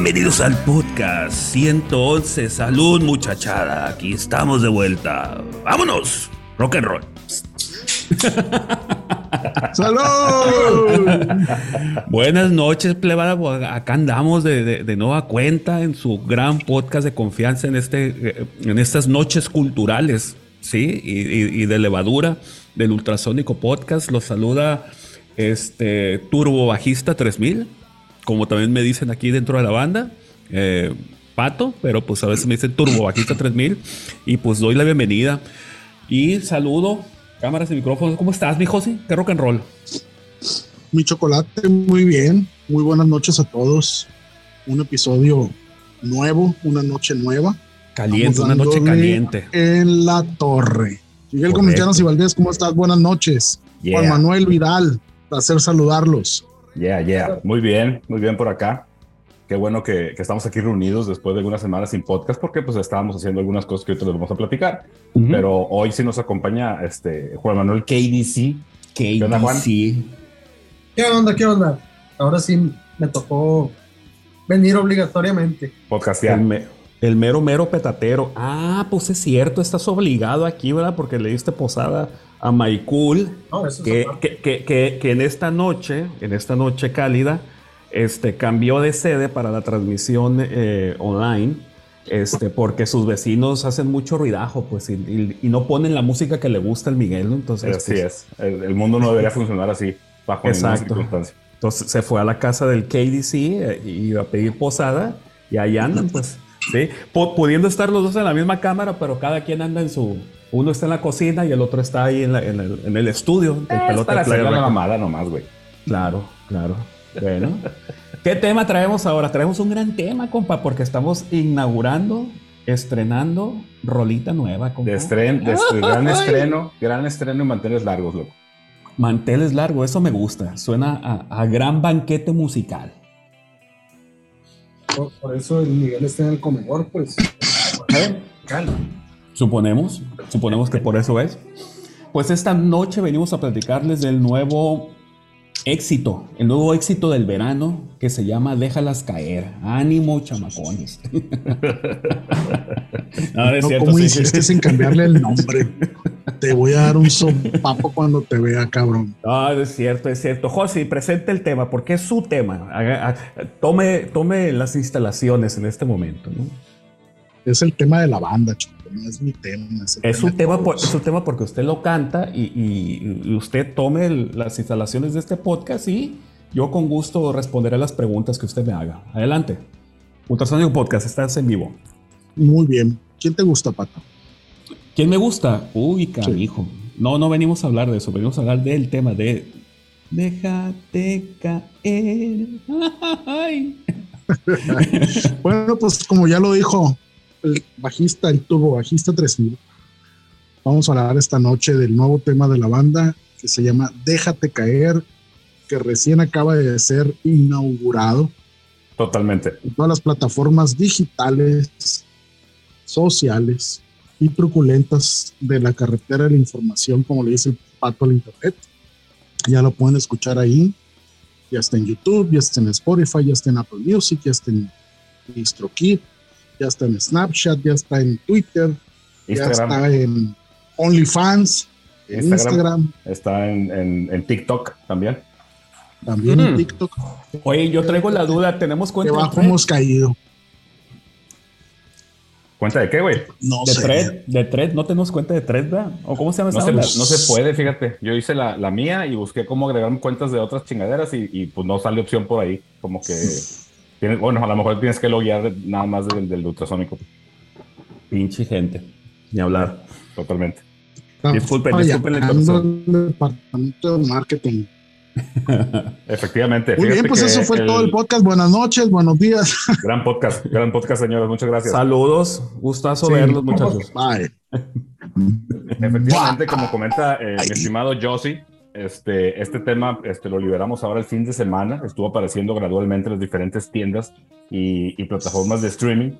Bienvenidos al podcast 111. Salud, muchachada. Aquí estamos de vuelta. ¡Vámonos! Rock and roll. ¡Salud! Buenas noches, plebada. Acá andamos de, nueva cuenta en su gran podcast de confianza en, este, en estas noches culturales, ¿sí? Y, de levadura del Ultrasónico Podcast. Los saluda este Turbo Bajista 3000 como también me dicen aquí dentro de la banda, eh, Pato, pero pues a veces me dicen Turbo Bajista 3000 y pues doy la bienvenida y saludo, cámaras y micrófonos. ¿Cómo estás, mi José? ¿Qué rock and roll? Mi chocolate, muy bien. Muy buenas noches a todos. Un episodio nuevo, una noche nueva. Caliente, una noche caliente. En la torre. Miguel Comillanos y Valdés, ¿cómo estás? Buenas noches. Juan Manuel Vidal, placer saludarlos. Yeah, yeah. Muy bien, muy bien por acá. Qué bueno que, estamos aquí reunidos después de algunas semanas sin podcast porque pues estábamos haciendo algunas cosas que ahorita les vamos a platicar. Pero hoy sí nos acompaña este Juan Manuel KDC. KDC. ¿Qué onda, Juan? ¿Qué onda? ¿Qué onda? Ahora sí me tocó venir obligatoriamente. Podcastear. El, mero, mero petatero. Ah, pues es cierto, estás obligado aquí, ¿verdad? Porque le diste posada a Maikul, que, que, que, en esta noche, en esta noche cálida, este, cambió de sede para la transmisión eh, online, este, porque sus vecinos hacen mucho ruidajo, pues, y, no ponen la música que le gusta al Miguel, ¿no? Entonces, así pues, es. El, mundo no debería funcionar así, bajo ninguna circunstancia. Entonces se fue a la casa del KDC eh, y iba a pedir posada, y ahí andan, pues, sí, pudiendo estar los dos en la misma cámara, pero cada quien anda en su uno está en la cocina y el otro está ahí en, el, estudio. El pelota para hacer la mamada nomás, güey. Claro, claro. Bueno. ¿Qué tema traemos ahora? Traemos un gran tema, compa, porque estamos inaugurando, estrenando rolita nueva, compa. De, estren, de gran estreno, gran estreno y manteles largos, loco. Manteles largos, eso me gusta. Suena a, gran banquete musical. Por, eso el Miguel está en el comedor, pues. ¿Eh? Calma. Suponemos, suponemos que por eso es. Pues esta noche venimos a platicarles del nuevo éxito, el nuevo éxito del verano que se llama Déjalas caer. Ánimo, chamacones. no, es cierto, ¿Cómo insistes en cambiarle el nombre? Te voy a dar un sopapo cuando te vea, cabrón. No, es cierto, es cierto. José, presente el tema, porque es su tema. Tome, tome las instalaciones en este momento. Es el tema de la banda, chico no es mi tema. Es, un, tema por, es un tema porque usted lo canta y, usted tome las instalaciones de este podcast y yo con gusto responderé las preguntas que usted me haga. Adelante. Ultrasonic Podcast, estás en vivo. Muy bien. ¿Quién te gusta, Pato? ¿Quién me gusta? Uy, carijo. No, no venimos a hablar de eso, venimos a hablar del tema de Déjate caer. bueno, pues como ya lo dijo el bajista, el tubo bajista 3000. Vamos a hablar esta noche del nuevo tema de la banda que se llama Déjate caer, que recién acaba de ser inaugurado. Totalmente. En todas las plataformas digitales, sociales y truculentas de la carretera de la información, como le dice el pato al internet. Ya lo pueden escuchar ahí. Ya está en YouTube, ya está en Spotify, ya está en Apple Music, ya está en DistroKid, ya está en Snapchat, ya está en Twitter, ya está en OnlyFans, en Instagram. Está en, TikTok también. También en mm. TikTok. Oye, yo traigo la duda, ¿tenemos cuenta de Thread? hemos caído. ¿Cuenta de qué, güey? No de sé. de Thread, no tenemos cuenta de Thread, ¿verdad? ¿O cómo se llama no se, no se puede, fíjate. Yo hice la, mía y busqué cómo agregar cuentas de otras chingaderas y, y pues no sale opción por ahí. Como que bueno, a lo mejor tienes que loguear nada más del, del ultrasónico. Pinche gente. Ni hablar. Totalmente. disculpen, disculpen el departamento de marketing. Efectivamente. Muy bien, pues eso fue todo el podcast. Buenas noches, buenos días. Gran podcast, gran podcast, señores. Muchas gracias. Saludos, gustazo verlos, muchachos. Bye. Efectivamente, como comenta eh, mi estimado Josie, este, este tema este, lo liberamos ahora el fin de semana. Estuvo apareciendo gradualmente en las diferentes tiendas y, plataformas de streaming.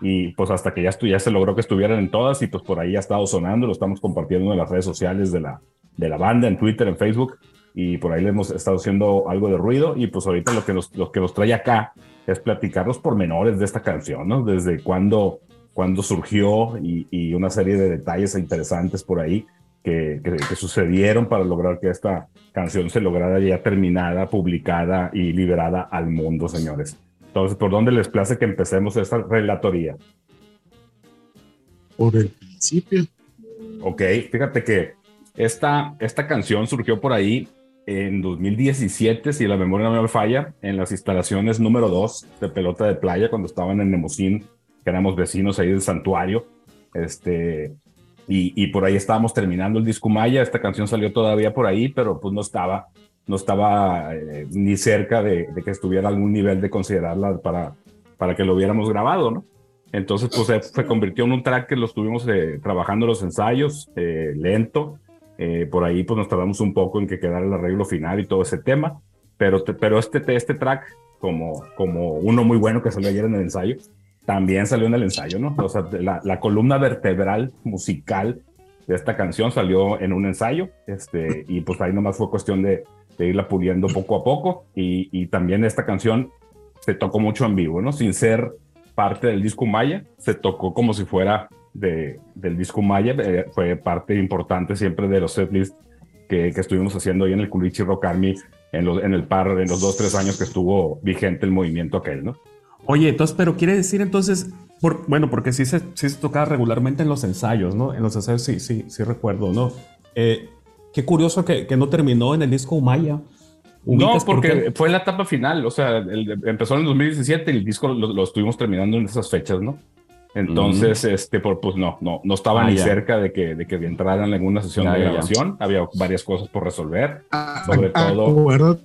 Y pues hasta que ya, ya se logró que estuvieran en todas y pues por ahí ha estado sonando. Lo estamos compartiendo en las redes sociales de la, de la banda, en Twitter, en Facebook. Y por ahí le hemos estado haciendo algo de ruido. Y pues ahorita lo que nos, lo que nos trae acá es platicar los pormenores de esta canción, ¿no? Desde cuándo, cuándo surgió y, y una serie de detalles interesantes por ahí que, que, que, sucedieron para lograr que esta canción se lograra ya terminada, publicada y liberada al mundo, señores. Entonces, ¿por dónde les place que empecemos esta relatoría? Por el principio. Ok, fíjate que esta, esta canción surgió por ahí en 2017, si la memoria no me falla, en las instalaciones número 2 de pelota de playa, cuando estaban en Nemocín, que éramos vecinos ahí del santuario. Este, y, y, por ahí estábamos terminando el disco Maya. Esta canción salió todavía por ahí, pero pues no estaba, no estaba eh, ni cerca de, de, que estuviera algún nivel de considerarla para, para que lo hubiéramos grabado, ¿no? Entonces, pues se, se convirtió en un track que lo estuvimos eh, trabajando los ensayos, eh, lento. Eh, por ahí, pues nos tardamos un poco en que quedara el arreglo final y todo ese tema. Pero, pero este, este track, como, como uno muy bueno que salió ayer en el ensayo, también salió en el ensayo, ¿no? O sea, la, la columna vertebral musical de esta canción salió en un ensayo, este, y pues ahí nomás fue cuestión de, de irla puliendo poco a poco. Y, y también esta canción se tocó mucho en vivo, ¿no? Sin ser parte del disco Maya, se tocó como si fuera de, del disco Maya, eh, fue parte importante siempre de los setlists que, que estuvimos haciendo ahí en el Culichi Rock Army en, los, en el par, en los dos, tres años que estuvo vigente el movimiento aquel, ¿no? Oye, entonces, pero quiere decir entonces, por, bueno, porque sí se, sí se tocaba regularmente en los ensayos, ¿no? En los ensayos sí, sí, sí recuerdo, ¿no? Eh, qué curioso que, que, no terminó en el disco Maya. No, porque por fue la etapa final, o sea, el, empezó en el 2017 y el disco lo, lo, estuvimos terminando en esas fechas, ¿no? Entonces, mm. este, por, pues no, no, no estaba ah, ni ya. cerca de que, de que entraran en alguna sesión ya, de grabación. Ya. Había varias cosas por resolver, ah, sobre ah, todo. Acuérdate,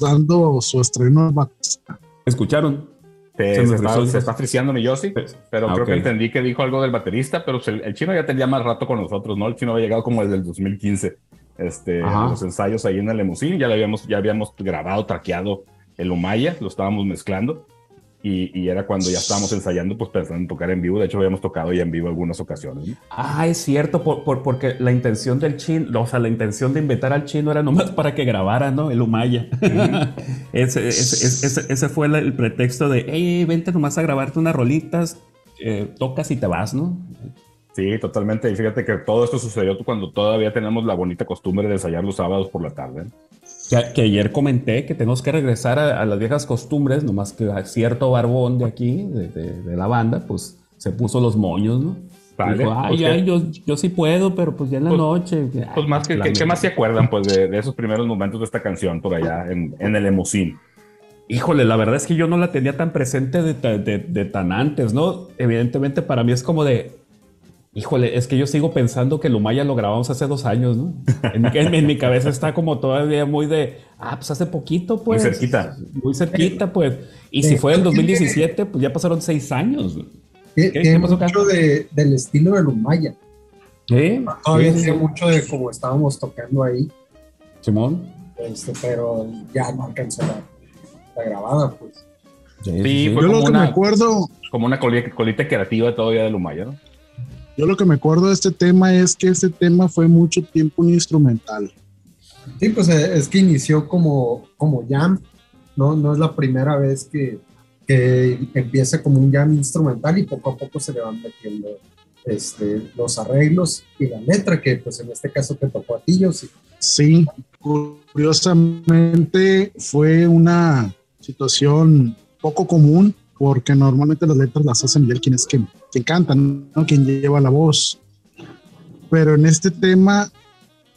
dando su estreno. ¿Escucharon? Se, se, se, está, se está friseando mi Yossi, pero creo okay. que entendí que dijo algo del baterista, pero el, el, chino ya tenía más rato con nosotros, ¿no? El chino había llegado como desde el 2015 este, los ensayos ahí en el Lemusín, ya, habíamos, ya habíamos grabado, traqueado el Umaya, lo estábamos mezclando. Y, y, era cuando ya estábamos ensayando, pues pensando en tocar en vivo. De hecho, habíamos tocado ya en vivo algunas ocasiones. ¿no? Ah, es cierto, por, por, porque la intención del chino, o sea, la intención de invitar al chino era nomás para que grabara, ¿no? El Umaya. Uh -huh. ese, ese, ese, ese, fue el pretexto de, hey, vente nomás a grabarte unas rolitas, eh, tocas y te vas, ¿no? Sí, totalmente. Y fíjate que todo esto sucedió cuando todavía tenemos la bonita costumbre de ensayar los sábados por la tarde. Que, que ayer comenté que tenemos que regresar a, a, las viejas costumbres, nomás que a cierto barbón de aquí, de, de, de la banda, pues se puso los moños, ¿no? Vale, Dijo, ay, pues ay, yo, yo sí puedo, pero pues ya en la pues, noche. Pues más que, ¿qué, ¿qué, más se acuerdan pues de, de, esos primeros momentos de esta canción por allá en, en el Emusín? Híjole, la verdad es que yo no la tenía tan presente de, de, tan antes, ¿no? Evidentemente para mí es como de, Híjole, es que yo sigo pensando que Lumaya lo grabamos hace dos años, ¿no? En, en, en, mi cabeza está como todavía muy de, ah, pues hace poquito, pues. Muy cerquita. Muy cerquita, pues. Y si fue en 2017, pues ya pasaron seis años. ¿Qué, ¿Qué, ¿qué pasó mucho de, del estilo de Lumaya. ¿Sí? Todavía sí, mucho de cómo estábamos tocando ahí. Simón. Este, pero ya no alcanzó la, la grabada, pues. Sí, sí fue yo como lo que una, me acuerdo. Como una colita, colita creativa todavía de Lumaya, ¿no? Yo lo que me acuerdo de este tema es que este tema fue mucho tiempo un instrumental. Sí, pues eh, es que inició como, como jam, ¿no? No es la primera vez que, que empieza como un jam instrumental y poco a poco se le van metiendo este, los arreglos y la letra, que pues en este caso te tocó a ti, yo sí. Sí, curiosamente fue una situación poco común porque normalmente las letras las hacen bien quienes que, que cantan, ¿no? quien lleva la voz. Pero en este tema,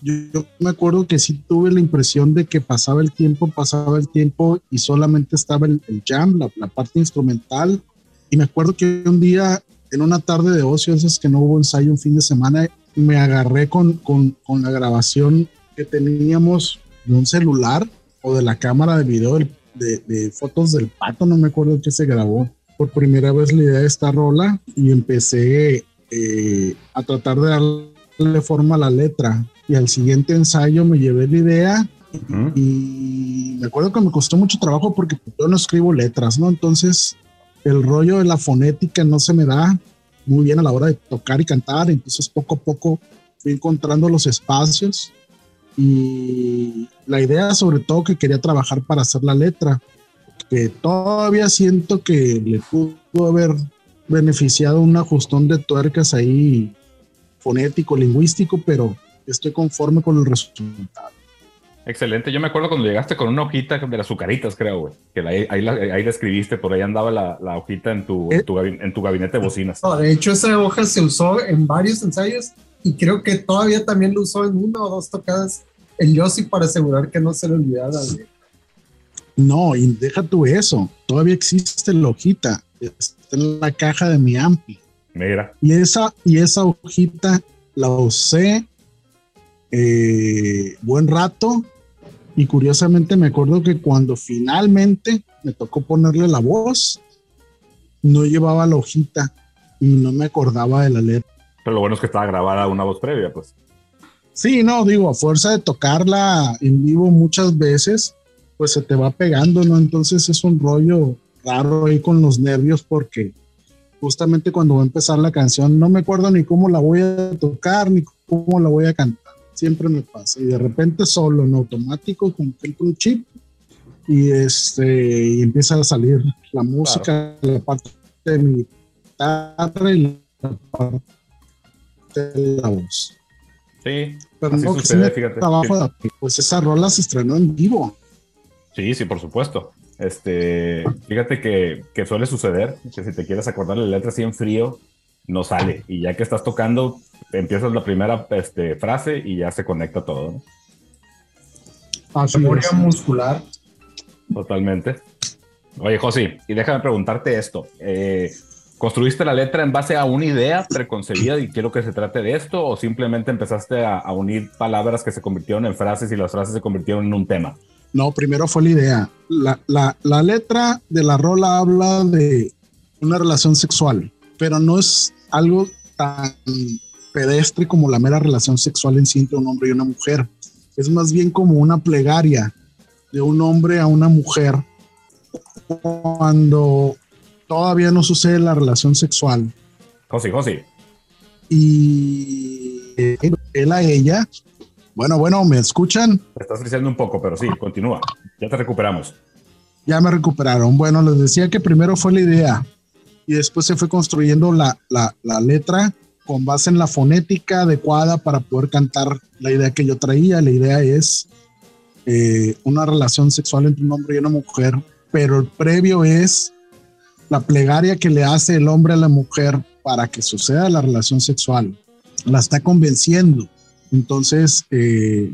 yo, yo, me acuerdo que sí tuve la impresión de que pasaba el tiempo, pasaba el tiempo y solamente estaba el, el jam, la, la, parte instrumental. Y me acuerdo que un día, en una tarde de ocio, esas que no hubo ensayo un fin de semana, me agarré con, con, con la grabación que teníamos de un celular o de la cámara de video de, de, fotos del pato, no me acuerdo que se grabó por primera vez la idea de esta rola y empecé eh, a tratar de darle forma a la letra. Y al siguiente ensayo me llevé la idea uh -huh. y me acuerdo que me costó mucho trabajo porque yo no escribo letras, ¿no? Entonces el rollo de la fonética no se me da muy bien a la hora de tocar y cantar, entonces poco a poco fui encontrando los espacios y la idea sobre todo que quería trabajar para hacer la letra. Que todavía siento que le pudo haber beneficiado un ajustón de tuercas ahí fonético, lingüístico, pero estoy conforme con el resultado. Excelente. Yo me acuerdo cuando llegaste con una hojita de las azucaritas, creo, güey. Que ahí, la, escribiste, por ahí andaba la, hojita en tu, en tu, gabinete de bocinas. de hecho, esa hoja se usó en varios ensayos y creo que todavía también lo usó en una o dos tocadas el Yossi para asegurar que no se le olvidara. No, y deja tú eso. Todavía existe la hojita. Está en la caja de mi ampli. Mira. Y esa, y esa hojita la usé eh, buen rato y curiosamente me acuerdo que cuando finalmente me tocó ponerle la voz, no llevaba la hojita y no me acordaba de la letra. Pero lo bueno es que estaba grabada una voz previa, pues. Sí, no, digo, a fuerza de tocarla en vivo muchas veces, pues se te va pegando, ¿no? Entonces es un rollo raro ahí con los nervios porque justamente cuando va a empezar la canción no me acuerdo ni cómo la voy a tocar ni cómo la voy a cantar siempre me pasa. Y de repente solo en automático, como que un chip y este y empieza a salir la música, la parte de mi guitarra y la parte de la voz. Sí, pero no sucede, fíjate. pues esa rola se estrenó en vivo. Sí, sí, por supuesto. Este, fíjate que, que suele suceder, que si te quieres acordar la letra así en frío, no sale. Y ya que estás tocando, empiezas la primera este, frase y ya se conecta todo. ¿no? Memoria muscular. Totalmente. Oye, Josi, y déjame preguntarte esto. Eh, ¿Construiste la letra en base a una idea preconcebida y quiero que se trate de esto? ¿O simplemente empezaste a, unir palabras que se convirtieron en frases y las frases se convirtieron en un tema? No, primero fue la idea. La, la, la letra de la rola habla de una relación sexual, pero no es algo tan pedestre como la mera relación sexual en sí entre un hombre y una mujer. Es más bien como una plegaria de un hombre a una mujer cuando todavía no sucede la relación sexual. José, José. Y él a ella. Bueno, bueno, ¿me escuchan? Te estás diciendo un poco, pero sí, continúa. Ya te recuperamos. Ya me recuperaron. Bueno, les decía que primero fue la idea y después se fue construyendo la, la, la letra con base en la fonética adecuada para poder cantar la idea que yo traía. La idea es eh, una relación sexual entre un hombre y una mujer, pero el previo es la plegaria que le hace el hombre a la mujer para que suceda la relación sexual. La está convenciendo. Entonces, eh,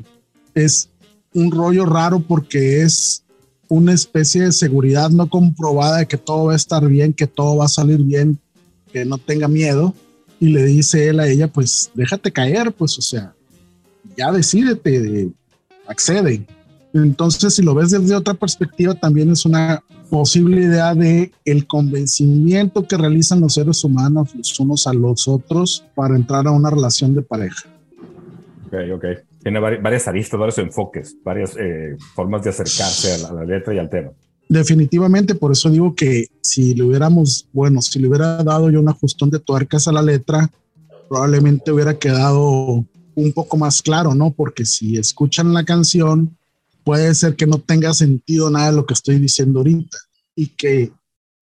es un rollo raro porque es una especie de seguridad no comprobada de que todo va a estar bien, que todo va a salir bien, que no tenga miedo. Y le dice él a ella, pues déjate caer, pues o sea, ya decídete, accede. Entonces, si lo ves desde otra perspectiva, también es una posible idea de el convencimiento que realizan los seres humanos los unos a los otros para entrar a una relación de pareja. Ok, ok tiene varias aristas, varios enfoques, varias eh, formas de acercarse a la, letra y al tema. Definitivamente, por eso digo que si le hubiéramos, bueno, si le hubiera dado yo un ajustón de tuercas a la letra, probablemente hubiera quedado un poco más claro, ¿no? Porque si escuchan la canción, puede ser que no tenga sentido nada de lo que estoy diciendo ahorita y que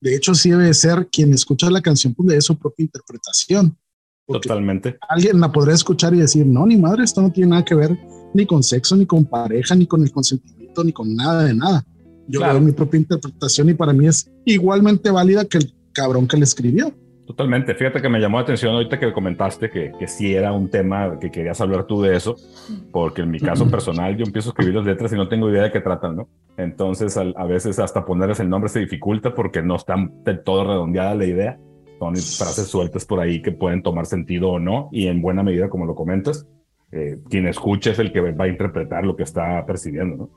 de hecho sí debe ser quien escucha la canción pues de su propia interpretación. Totalmente. Alguien la podría escuchar y decir, no, ni madre, esto no tiene nada que ver ni con sexo, ni con pareja, ni con el consentimiento, ni con nada de nada. Yo claro. mi propia interpretación y para mí es igualmente válida que el cabrón que le escribió. Totalmente. Fíjate que me llamó la atención ahorita que comentaste que, que sí era un tema que querías hablar tú de eso, porque en mi caso personal yo empiezo a escribir las letras y no tengo idea de qué tratan, ¿no? Entonces a, veces hasta ponerles el nombre se dificulta porque no está del todo redondeada la idea son frases sueltas por ahí que pueden tomar sentido o no, y en buena medida, como lo comentas, eh, quien escucha es el que va a interpretar lo que está percibiendo, ¿no?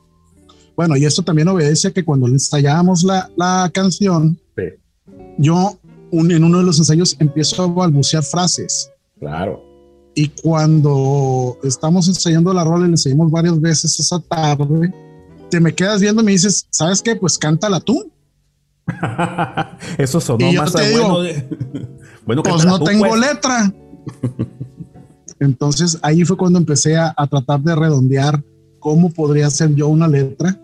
Bueno, y esto también obedece a que cuando ensayábamos la, la canción, yo en uno de los ensayos empiezo a balbucear frases. Claro. Y cuando estamos ensayando la rola y le ensayamos varias veces esa tarde, te me quedas viendo y me dices, ¿sabes qué? Pues cántala tú. Eso sonó más a bueno. bueno, pues no tengo pues. letra. Entonces ahí fue cuando empecé a, tratar de redondear cómo podría ser yo una letra.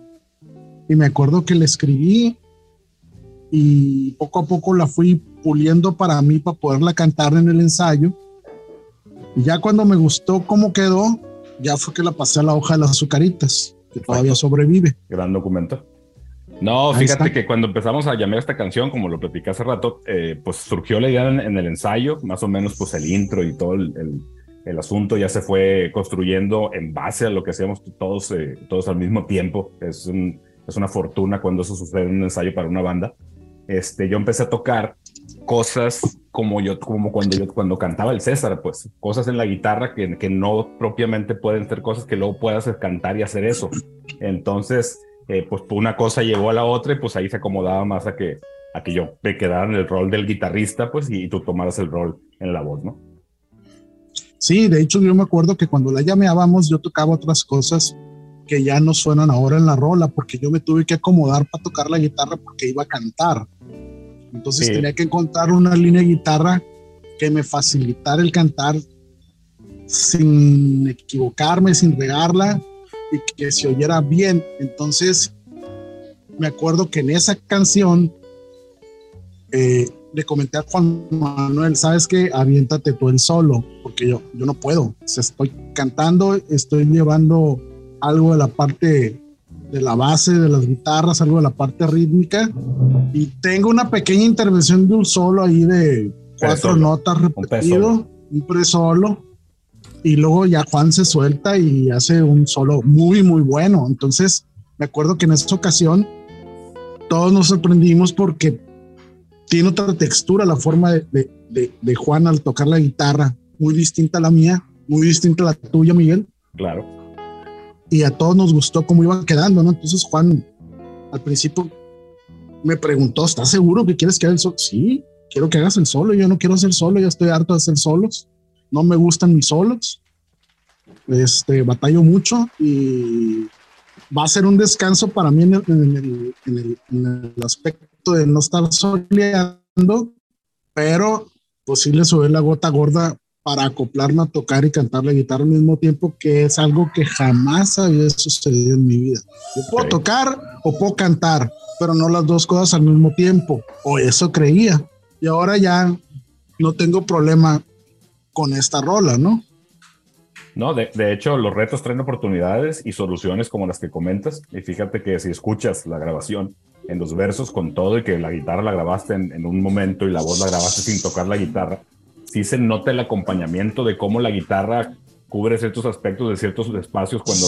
Y me acuerdo que le escribí y poco a poco la fui puliendo para mí, para poderla cantar en el ensayo. Y ya cuando me gustó cómo quedó, ya fue que la pasé a la hoja de las azucaritas, que todavía sobrevive. Gran documento. No, fíjate que cuando empezamos a llamar esta canción, como lo platicé hace rato, eh, pues surgió la idea en, el ensayo, más o menos pues el intro y todo el, el, asunto ya se fue construyendo en base a lo que hacíamos todos, eh, todos al mismo tiempo. Es, un, es una fortuna cuando eso sucede en un ensayo para una banda. Este, yo empecé a tocar cosas como yo, como cuando yo, cuando cantaba el César, pues, cosas en la guitarra que, que no propiamente pueden ser cosas que luego puedas cantar y hacer eso. Entonces, eh, pues una cosa llevó a la otra y pues ahí se acomodaba más a que, a que yo me quedara en el rol del guitarrista, pues, y tú tomaras el rol en la voz, ¿no? Sí, de hecho yo me acuerdo que cuando la llameábamos yo tocaba otras cosas que ya no suenan ahora en la rola, porque yo me tuve que acomodar para tocar la guitarra porque iba a cantar. Entonces tenía que encontrar una línea de guitarra que me facilitara el cantar sin equivocarme, sin regarla y que se oyera bien. Entonces, me acuerdo que en esa canción eh, le comenté a Juan Manuel, ¿sabes qué? Aviéntate tú el solo, porque yo, yo no puedo. estoy cantando, estoy llevando algo de la parte de la base de las guitarras, algo de la parte rítmica, y tengo una pequeña intervención de un solo ahí de cuatro notas repetido, un pre solo, y luego ya Juan se suelta y hace un solo muy, muy bueno. Entonces, me acuerdo que en esta ocasión todos nos sorprendimos porque tiene otra textura la forma de, de, Juan al tocar la guitarra, muy distinta a la mía, muy distinta a la tuya, Miguel. Claro. Y a todos nos gustó cómo iban quedando, ¿no? Entonces Juan al principio me preguntó, ¿estás seguro que quieres que haga el solo? Sí, quiero que hagas el solo, yo no quiero hacer solo, ya estoy harto de hacer solos no me gustan mis solos. Este, batallo mucho y va a ser un descanso para mí en el, aspecto de no estar soleando, pero pues sí le la gota gorda para acoplarme a tocar y cantar la guitarra al mismo tiempo, que es algo que jamás había sucedido en mi vida. Yo puedo tocar o puedo cantar, pero no las dos cosas al mismo tiempo, o eso creía. Y ahora ya no tengo problema con esta rola, ¿no? No, de, hecho, los retos traen oportunidades y soluciones como las que comentas. Y fíjate que si escuchas la grabación en los versos con todo y que la guitarra la grabaste en, un momento y la voz la grabaste sin tocar la guitarra, sí se nota el acompañamiento de cómo la guitarra cubre ciertos aspectos de ciertos espacios cuando,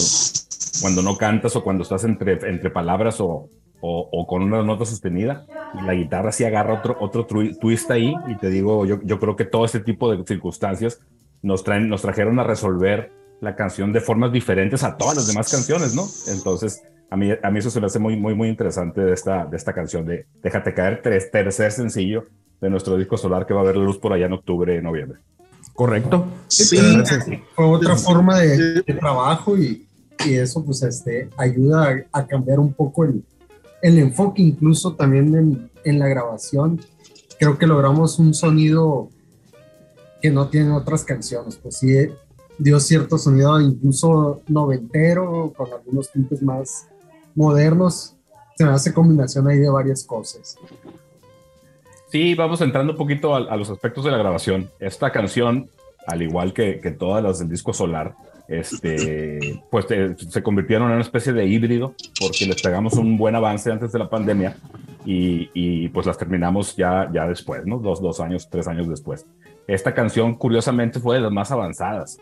cuando no cantas o cuando estás entre, entre palabras o, o, con una nota sostenida y la guitarra sí agarra otro, otro twist ahí y te digo, yo, yo creo que todo este tipo de circunstancias nos, traen, nos trajeron a resolver la canción de formas diferentes a todas las demás canciones, ¿no? Entonces, a mí, a mí eso se me hace muy, muy, muy interesante de esta, de esta canción de Déjate caer, tercer sencillo de nuestro disco solar que va a ver la luz por allá en octubre, noviembre. Correcto. Sí, fue otra forma de, trabajo y, y, eso pues este, ayuda a cambiar un poco el, el enfoque incluso también en, la grabación. Creo que logramos un sonido que no tienen otras canciones, pues sí dio cierto sonido incluso noventero, con algunos tintes más modernos. Se me hace combinación ahí de varias cosas. Sí, vamos entrando un poquito a, los aspectos de la grabación. Esta canción, al igual que todas las del disco Solar, este, pues eh, se convirtieron en una especie de híbrido porque les pegamos un buen avance antes de la pandemia y, y pues las terminamos ya, ya después, ¿no? Dos, dos años, tres años después. Esta canción, curiosamente, fue de las más avanzadas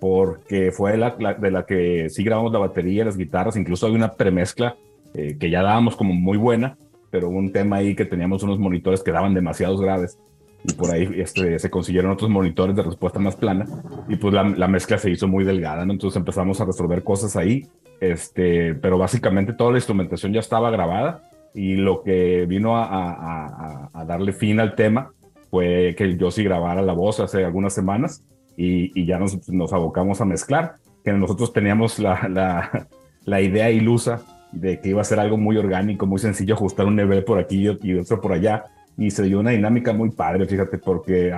porque fue la, de la que sí grabamos la batería, las guitarras, incluso hay una premezcla eh, que ya dábamos como muy buena, pero un tema ahí que teníamos unos monitores que daban demasiados graves y por ahí este, se consiguieron otros monitores de respuesta más plana y pues la, la, mezcla se hizo muy delgada, ¿no? Entonces empezamos a resolver cosas ahí, este, pero básicamente toda la instrumentación ya estaba grabada y lo que vino a, a, a darle fin al tema fue que yo sí grabara la voz hace algunas semanas y, y ya nos, nos, abocamos a mezclar, que nosotros teníamos la, la, la idea ilusa de que iba a ser algo muy orgánico, muy sencillo, ajustar un nivel por aquí y otro por allá, y se dio una dinámica muy padre, fíjate, porque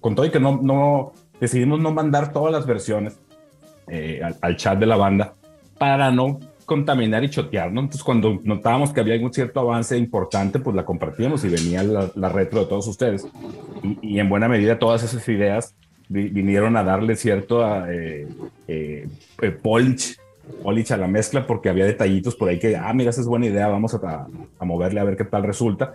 con todo y que no, no decidimos no mandar todas las versiones eh, al, chat de la banda para no contaminar y chotear, ¿no? Entonces, cuando notábamos que había algún cierto avance importante, pues la compartíamos y venía la, retro de todos ustedes. Y, en buena medida todas esas ideas vinieron a darle cierto eh, eh, eh, polish Olich a la mezcla porque había detallitos por ahí que, ah, mira, esa es buena idea, vamos a, a, moverle a ver qué tal resulta.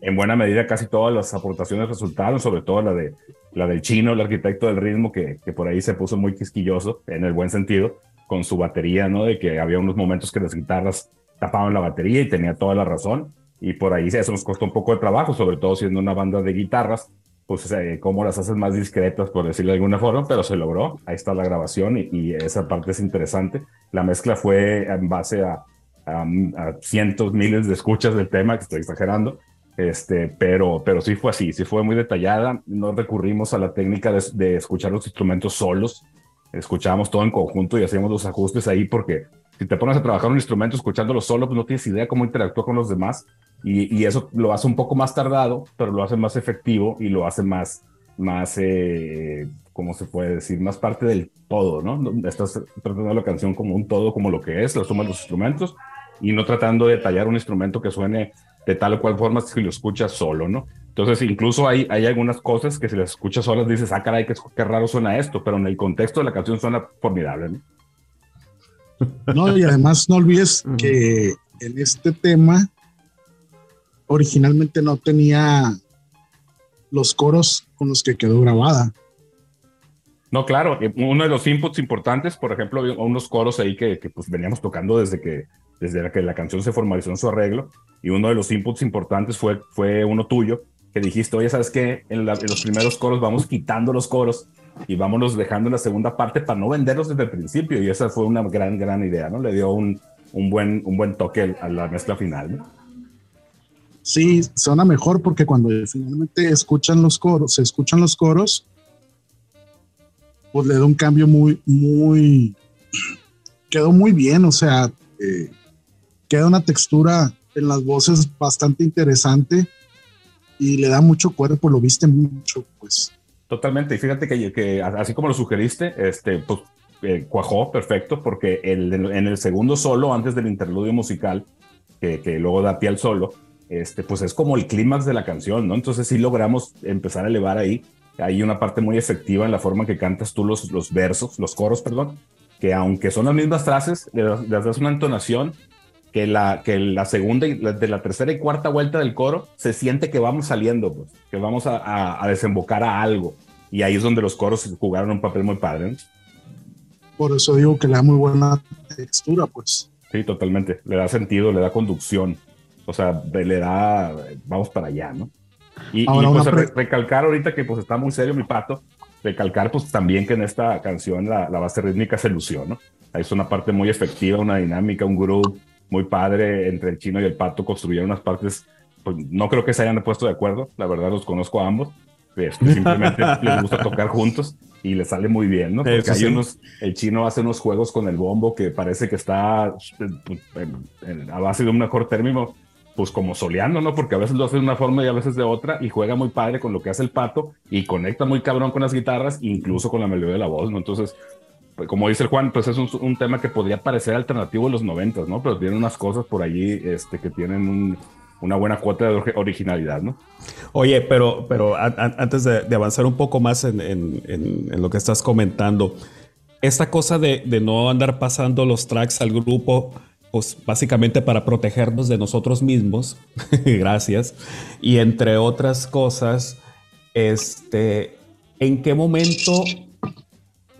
En buena medida casi todas las aportaciones resultaron, sobre todo la, de, la del chino, el arquitecto del ritmo, que, que por ahí se puso muy quisquilloso, en el buen sentido, con su batería, ¿no? De que había unos momentos que las guitarras tapaban la batería y tenía toda la razón. Y por ahí eso nos costó un poco de trabajo, sobre todo siendo una banda de guitarras, pues eh, cómo las haces más discretas, por decirlo de alguna forma, pero se logró. Ahí está la grabación y, esa parte es interesante. La mezcla fue en base a, a, cientos, miles de escuchas del tema, que estoy exagerando, este, pero, pero sí fue así, sí fue muy detallada. No recurrimos a la técnica de, de escuchar los instrumentos solos, escuchábamos todo en conjunto y hacíamos los ajustes ahí porque si te pones a trabajar un instrumento escuchándolo solo, pues no tienes idea cómo interactúa con los demás y, eso lo hace un poco más tardado, pero lo hace más efectivo y lo hace más, más eh, ¿cómo se puede decir? Más parte del todo, ¿no? Estás tratando la canción como un todo, como lo que es, la suma de los instrumentos y no tratando de detallar un instrumento que suene de tal o cual forma si lo escuchas solo, ¿no? Entonces, incluso hay, hay algunas cosas que si las escuchas solas dices, ah, caray, qué, qué raro suena esto, pero en el contexto de la canción suena formidable, ¿no? No, y además no olvides que en este tema originalmente no tenía los coros con los que quedó grabada. No, claro, uno de los inputs importantes, por ejemplo, unos coros ahí que, pues veníamos tocando desde que, desde que la canción se formalizó en su arreglo, y uno de los inputs importantes fue, fue uno tuyo, que dijiste, oye, ¿sabes qué? En, en los primeros coros vamos quitando los coros y vámonos dejando en la segunda parte para no venderlos desde el principio. Y esa fue una gran, gran idea, ¿no? Le dio un, un buen, un buen toque a la mezcla final, ¿no? Sí, suena mejor porque cuando finalmente escuchan los coros, se escuchan los coros, pues le da un cambio muy, muy, quedó muy bien, o sea, eh, queda una textura en las voces bastante interesante y le da mucho cuerpo, lo viste mucho, pues. Totalmente, y fíjate que, así como lo sugeriste, este, pues eh, cuajó perfecto, porque el, en el segundo solo, antes del interludio musical, que, que luego da pie al solo, este, pues es como el clímax de la canción, ¿no? Entonces sí logramos empezar a elevar ahí. Hay una parte muy efectiva en la forma que cantas tú los, los versos, los coros, perdón, que aunque son las mismas frases, le das, una entonación que la, que la segunda y de la tercera y cuarta vuelta del coro se siente que vamos saliendo, pues, que vamos a, a, desembocar a algo. Y ahí es donde los coros jugaron un papel muy padre. Por eso digo que le da muy buena textura, pues. Sí, totalmente. Le da sentido, le da conducción. O sea, le da, vamos para allá, ¿no? Y, pues recalcar ahorita que pues está muy serio mi pato, recalcar pues también que en esta canción la, la base rítmica se lució, ¿no? Es una parte muy efectiva, una dinámica, un groove muy padre entre el chino y el pato, construyeron unas partes, pues no creo que se hayan puesto de acuerdo, la verdad los conozco a ambos, simplemente les gusta tocar juntos y les sale muy bien, ¿no? Porque hay unos, el chino hace unos juegos con el bombo que parece que está pues, a base de un mejor término, pues como soleando, ¿no? Porque a veces lo hace de una forma y a veces de otra y juega muy padre con lo que hace el pato y conecta muy cabrón con las guitarras, incluso con la melodía de la voz, ¿no? Entonces, pues, como dice el Juan, pues es un, tema que podría parecer alternativo en los noventas, ¿no? Pero tiene unas cosas por allí este, que tienen una buena cuota de originalidad, ¿no? Oye, pero, pero antes de, avanzar un poco más en, lo que estás comentando, esta cosa de, de no andar pasando los tracks al grupo, pues básicamente para protegernos de nosotros mismos, gracias, y entre otras cosas, este, ¿en qué momento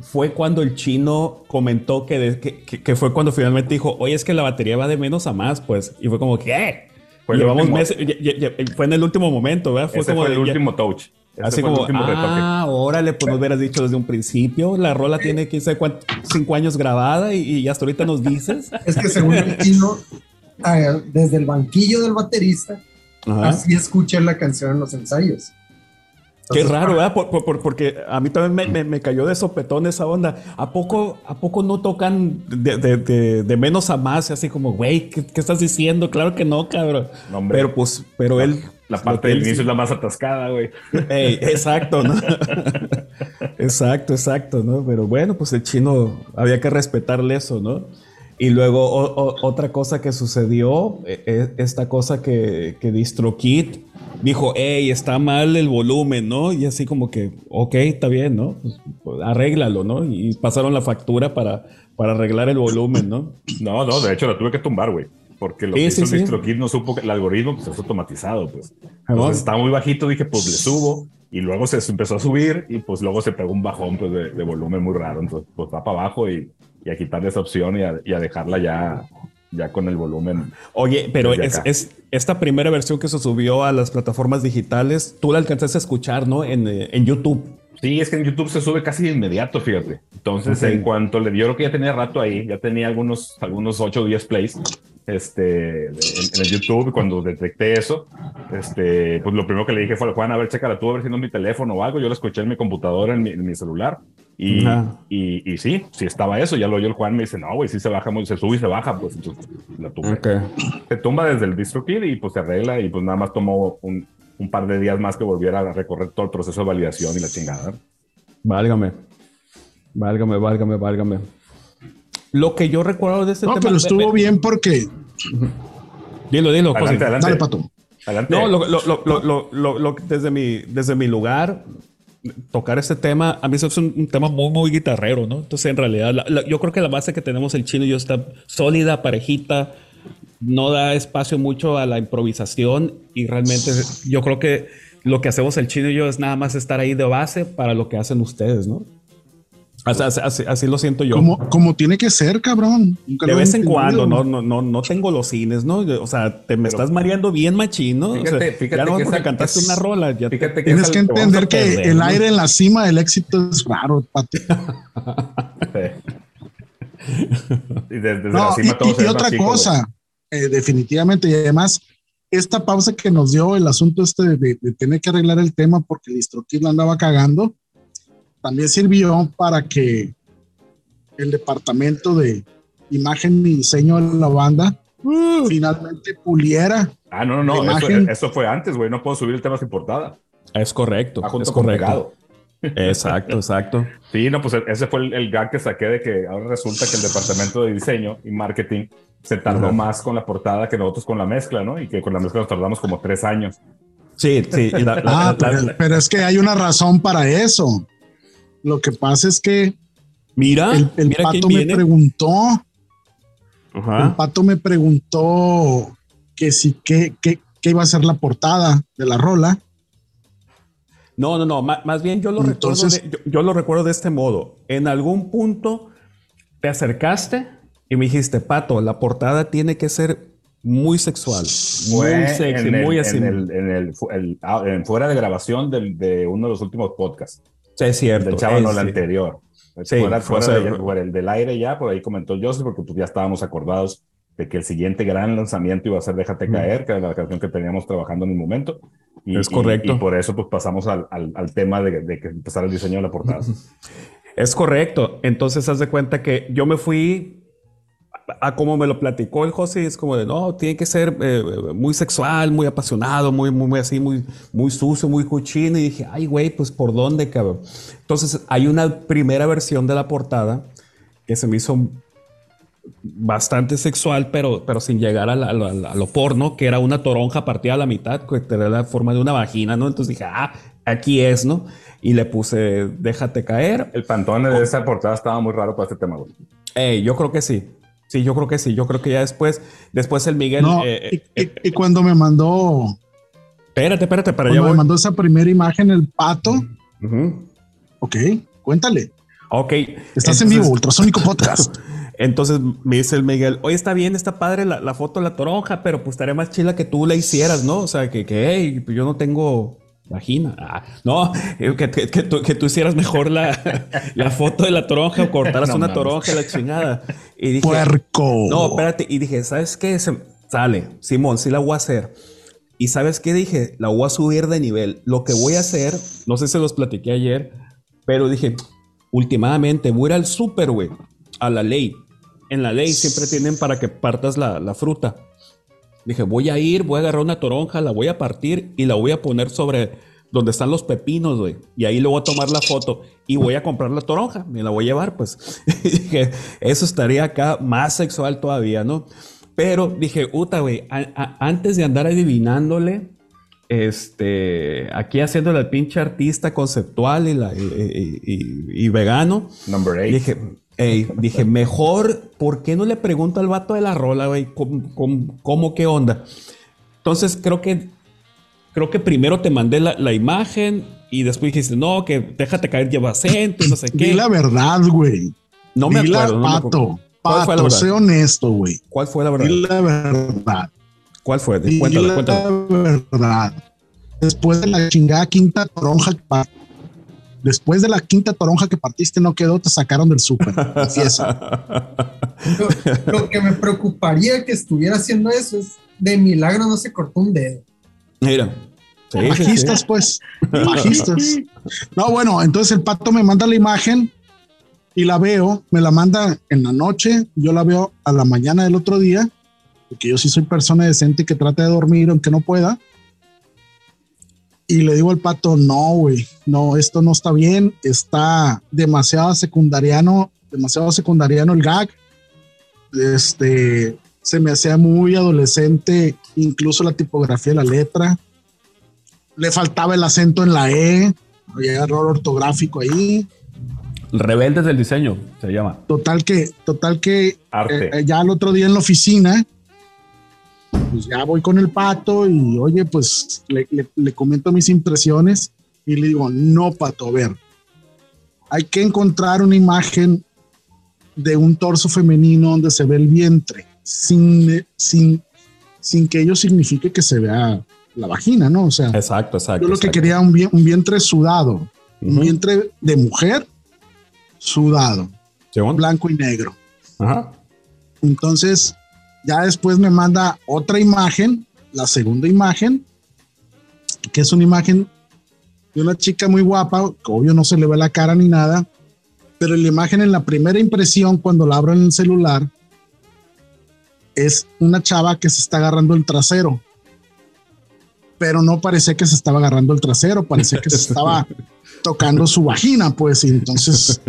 fue cuando el chino comentó que, que, fue cuando finalmente dijo, oye, es que la batería va de menos a más, pues, y fue como, ¿qué? Fue Llevamos meses, fue en el último momento, ¿verdad? Fue como el último touch. Así como, ah, órale, pues nos hubieras dicho desde un principio, la rola tiene 15, cinco años grabada y, hasta ahorita nos dices. Es que según el chino, desde el banquillo del baterista, así escuché la canción en los ensayos. Qué raro, ¿verdad? porque a mí también me, cayó de sopetón esa onda. ¿A poco, a poco no tocan de, menos a más? Así como, güey, ¿qué, estás diciendo? Claro que no, cabrón. pero pues, pero él la parte del inicio es la más atascada, güey. exacto, ¿no? exacto, exacto, ¿no? Pero bueno, pues el chino había que respetarle eso, ¿no? Y luego otra cosa que sucedió, e, e, esta cosa que, que DistroKid dijo, hey, está mal el volumen, ¿no? Y así como que, ok, está bien, ¿no? Pues, pues, arréglalo, ¿no? Y pasaron la factura para, para arreglar el volumen, ¿no? No, no, de hecho la tuve que tumbar, güey. Porque lo que hizo DistroKid no supo que el algoritmo pues, es automatizado, pues. Entonces estaba muy bajito, dije, pues le subo. Y luego se empezó a subir y pues luego se pegó un bajón pues, de, de volumen muy raro. Entonces, pues va para abajo y y a quitarle esa opción y a, dejarla ya, ya con el volumen. Oye, pero es, esta primera versión que se subió a las plataformas digitales, tú la alcanzaste a escuchar, ¿no? En, eh, en YouTube. Sí, es que en YouTube se sube casi de inmediato, fíjate. Entonces, en cuanto le dio, creo que ya tenía rato ahí, ya tenía algunos, algunos 8 o 10 plays este, en, el YouTube. Cuando detecté eso, este, pues lo primero que le dije fue, Juan, a ver, chécala tú, a ver si no es mi teléfono o algo. Yo lo escuché en mi computadora, en mi, en mi celular. Y, y, y, sí, sí estaba eso. Ya lo oyó el Juan, me dice, no, güey, sí se baja, se sube y se baja. Pues entonces la tumba. Se tumba desde el DistroKid y pues se arregla y pues nada más tomó un, un par de días más que volviera a recorrer todo el proceso de validación y la chingada. Válgame. Válgame, válgame, válgame. Lo que yo recuerdo de este no, pero estuvo bien porque. Dilo, dilo. Adelante, adelante. Dale, Pato. Adelante. No, lo, lo, lo, desde, mi, desde mi lugar, tocar este tema, a mí es un, tema muy, muy guitarrero, ¿no? Entonces, en realidad, yo creo que la base que tenemos el chino y yo está sólida, parejita, no da espacio mucho a la improvisación y realmente yo creo que lo que hacemos el chino y yo es nada más estar ahí de base para lo que hacen ustedes, ¿no? Así, lo siento yo. Como, como tiene que ser, cabrón. de vez en cuando, no, no, no, no tengo los cines, ¿no? O sea, te me estás mareando bien machín, ¿no? Fíjate, fíjate ya no que porque cantaste una rola. Ya fíjate Tienes que entender que el aire en la cima del éxito es raro, Pati. y desde, la cima y, otra cosa, eh, definitivamente, y además, esta pausa que nos dio el asunto este de, tener que arreglar el tema porque el Listrokid lo andaba cagando también sirvió para que el departamento de imagen y diseño de la banda uh. finalmente puliera. Ah, no, no, no, eso, fue antes, güey, no puedo subir el tema sin portada. Es correcto, es correcto. Exacto, exacto. Sí, no, pues ese fue el, gag que saqué de que ahora resulta que el departamento de diseño y marketing se tardó más con la portada que nosotros con la mezcla, ¿no? Y que con la mezcla nos tardamos como tres años. Sí, sí. ah, pero, es que hay una razón para eso. Lo que pasa es que. Mira, el, pato me preguntó. El pato me preguntó que si qué, qué, iba a ser la portada de la rola. No, no, no. Más, bien yo lo, recuerdo yo, lo recuerdo de este modo. En algún punto te acercaste y me dijiste, Pato, la portada tiene que ser muy sexual, muy sexy, muy así. En el, ah, fuera de grabación de uno de los últimos podcasts. Sí, es cierto. Del chavo, no el anterior. Sí, fuera, fuera el del aire ya, por ahí comentó Joseph, porque pues ya estábamos acordados de que el siguiente gran lanzamiento iba a ser Déjate Caer, que era la canción que teníamos trabajando en el momento. Y, es correcto. Y, por eso pues pasamos al, al, tema de, de, que empezara el diseño de la portada. Es correcto. Entonces, haz de cuenta que yo me fui a como me lo platicó el José, es como de, no, tiene que ser eh, muy sexual, muy apasionado, muy, muy, muy así, muy, muy sucio, muy cochino. Y dije, ay, güey, pues por dónde, cabrón. Entonces, hay una primera versión de la portada que se me hizo bastante sexual, pero, pero sin llegar a, lo porno, que era una toronja partida a la mitad, que tenía la forma de una vagina, ¿no? Entonces dije, ah, aquí es, ¿no? Y le puse, déjate caer. El pantone de esa portada estaba muy raro para este tema, güey. yo creo que sí. Sí, yo creo que sí. Yo creo que ya después, después el Miguel. Eh, y, eh, cuando me mandó. Espérate, espérate, para allá. Me mandó esa primera imagen, el pato. Ok, cuéntale. Ok. Estás en vivo, Ultrasónico Podcast. Entonces me dice el Miguel, oye, está bien, está padre la, foto de la toronja, pero pues estaría más chila que tú la hicieras, ¿no? O sea, que, que hey, pues yo no tengo vagina. Ah, no, eh, que, que, tú, hicieras mejor la, foto de la toronja o cortaras una toronja, la chingada. Y dije, Puerco. No, espérate. Y dije, ¿sabes qué? Se, sale, Simón, sí la voy a hacer. Y ¿sabes qué? Dije, la voy a subir de nivel. Lo que voy a hacer, no sé si los platiqué ayer, pero dije, últimamente voy a ir al súper, güey, a la ley. En la ley siempre tienen para que partas la, la fruta. Dije, voy a ir, voy a agarrar una toronja, la voy a partir y la voy a poner sobre, donde están los pepinos, güey. Y ahí le voy a tomar la foto y voy a comprar la toronja. Me la voy a llevar, pues. dije, eso estaría acá más sexual todavía, ¿no? Pero dije, puta, güey, antes de andar adivinándole, este, aquí haciéndole al pinche artista conceptual y, la, y, vegano. Number eight. Dije, dije, mejor, ¿por qué no le pregunto al vato de la rola, güey? ¿Cómo, cómo, qué onda? Entonces creo que creo que primero te mandé la, imagen y después dijiste, no, que déjate caer, lleva acento y no sé qué. Di la verdad, güey. No me acuerdo. pato, pato, sé honesto, güey. ¿Cuál fue la verdad? Di la verdad. ¿Cuál fue? La verdad. Después de la chingada quinta toronja que después de la quinta toronja que partiste no quedó, te sacaron del súper. lo, lo que me preocuparía que estuviera haciendo eso es de milagro no se cortó un dedo. Mira. Bajistas, pues. Bajistas. No, bueno, entonces el pato me manda la imagen y la veo, me la manda en la noche, yo la veo a la mañana del otro día, porque yo sí soy persona decente que trata de dormir aunque no pueda. Y le digo al pato, no, güey, no, esto no está bien, está demasiado secundariano, demasiado secundariano el gag. Este, se me hacía muy adolescente, incluso la tipografía de la letra. Le faltaba el acento en la E, había error ortográfico ahí. Rebeldes del diseño se llama. Total que, total que eh, eh, ya el otro día en la oficina, pues ya voy con el pato y oye, pues le, le comento mis impresiones y le digo, no, pato, a ver, hay que encontrar una imagen de un torso femenino donde se ve el vientre sin, sin, sin que ello signifique que se vea la vagina, ¿no? O sea, exacto, exacto. Yo lo que quería un, un vientre sudado, un vientre de mujer sudado, blanco y negro. Entonces, ya después me manda otra imagen, la segunda imagen, que es una imagen de una chica muy guapa, que obvio no se le ve la cara ni nada, pero la imagen en la primera impresión, cuando la abro en el celular, es una chava que se está agarrando el trasero. Pero no parece que se estaba agarrando el trasero, parece que se estaba tocando su vagina, pues. Y entonces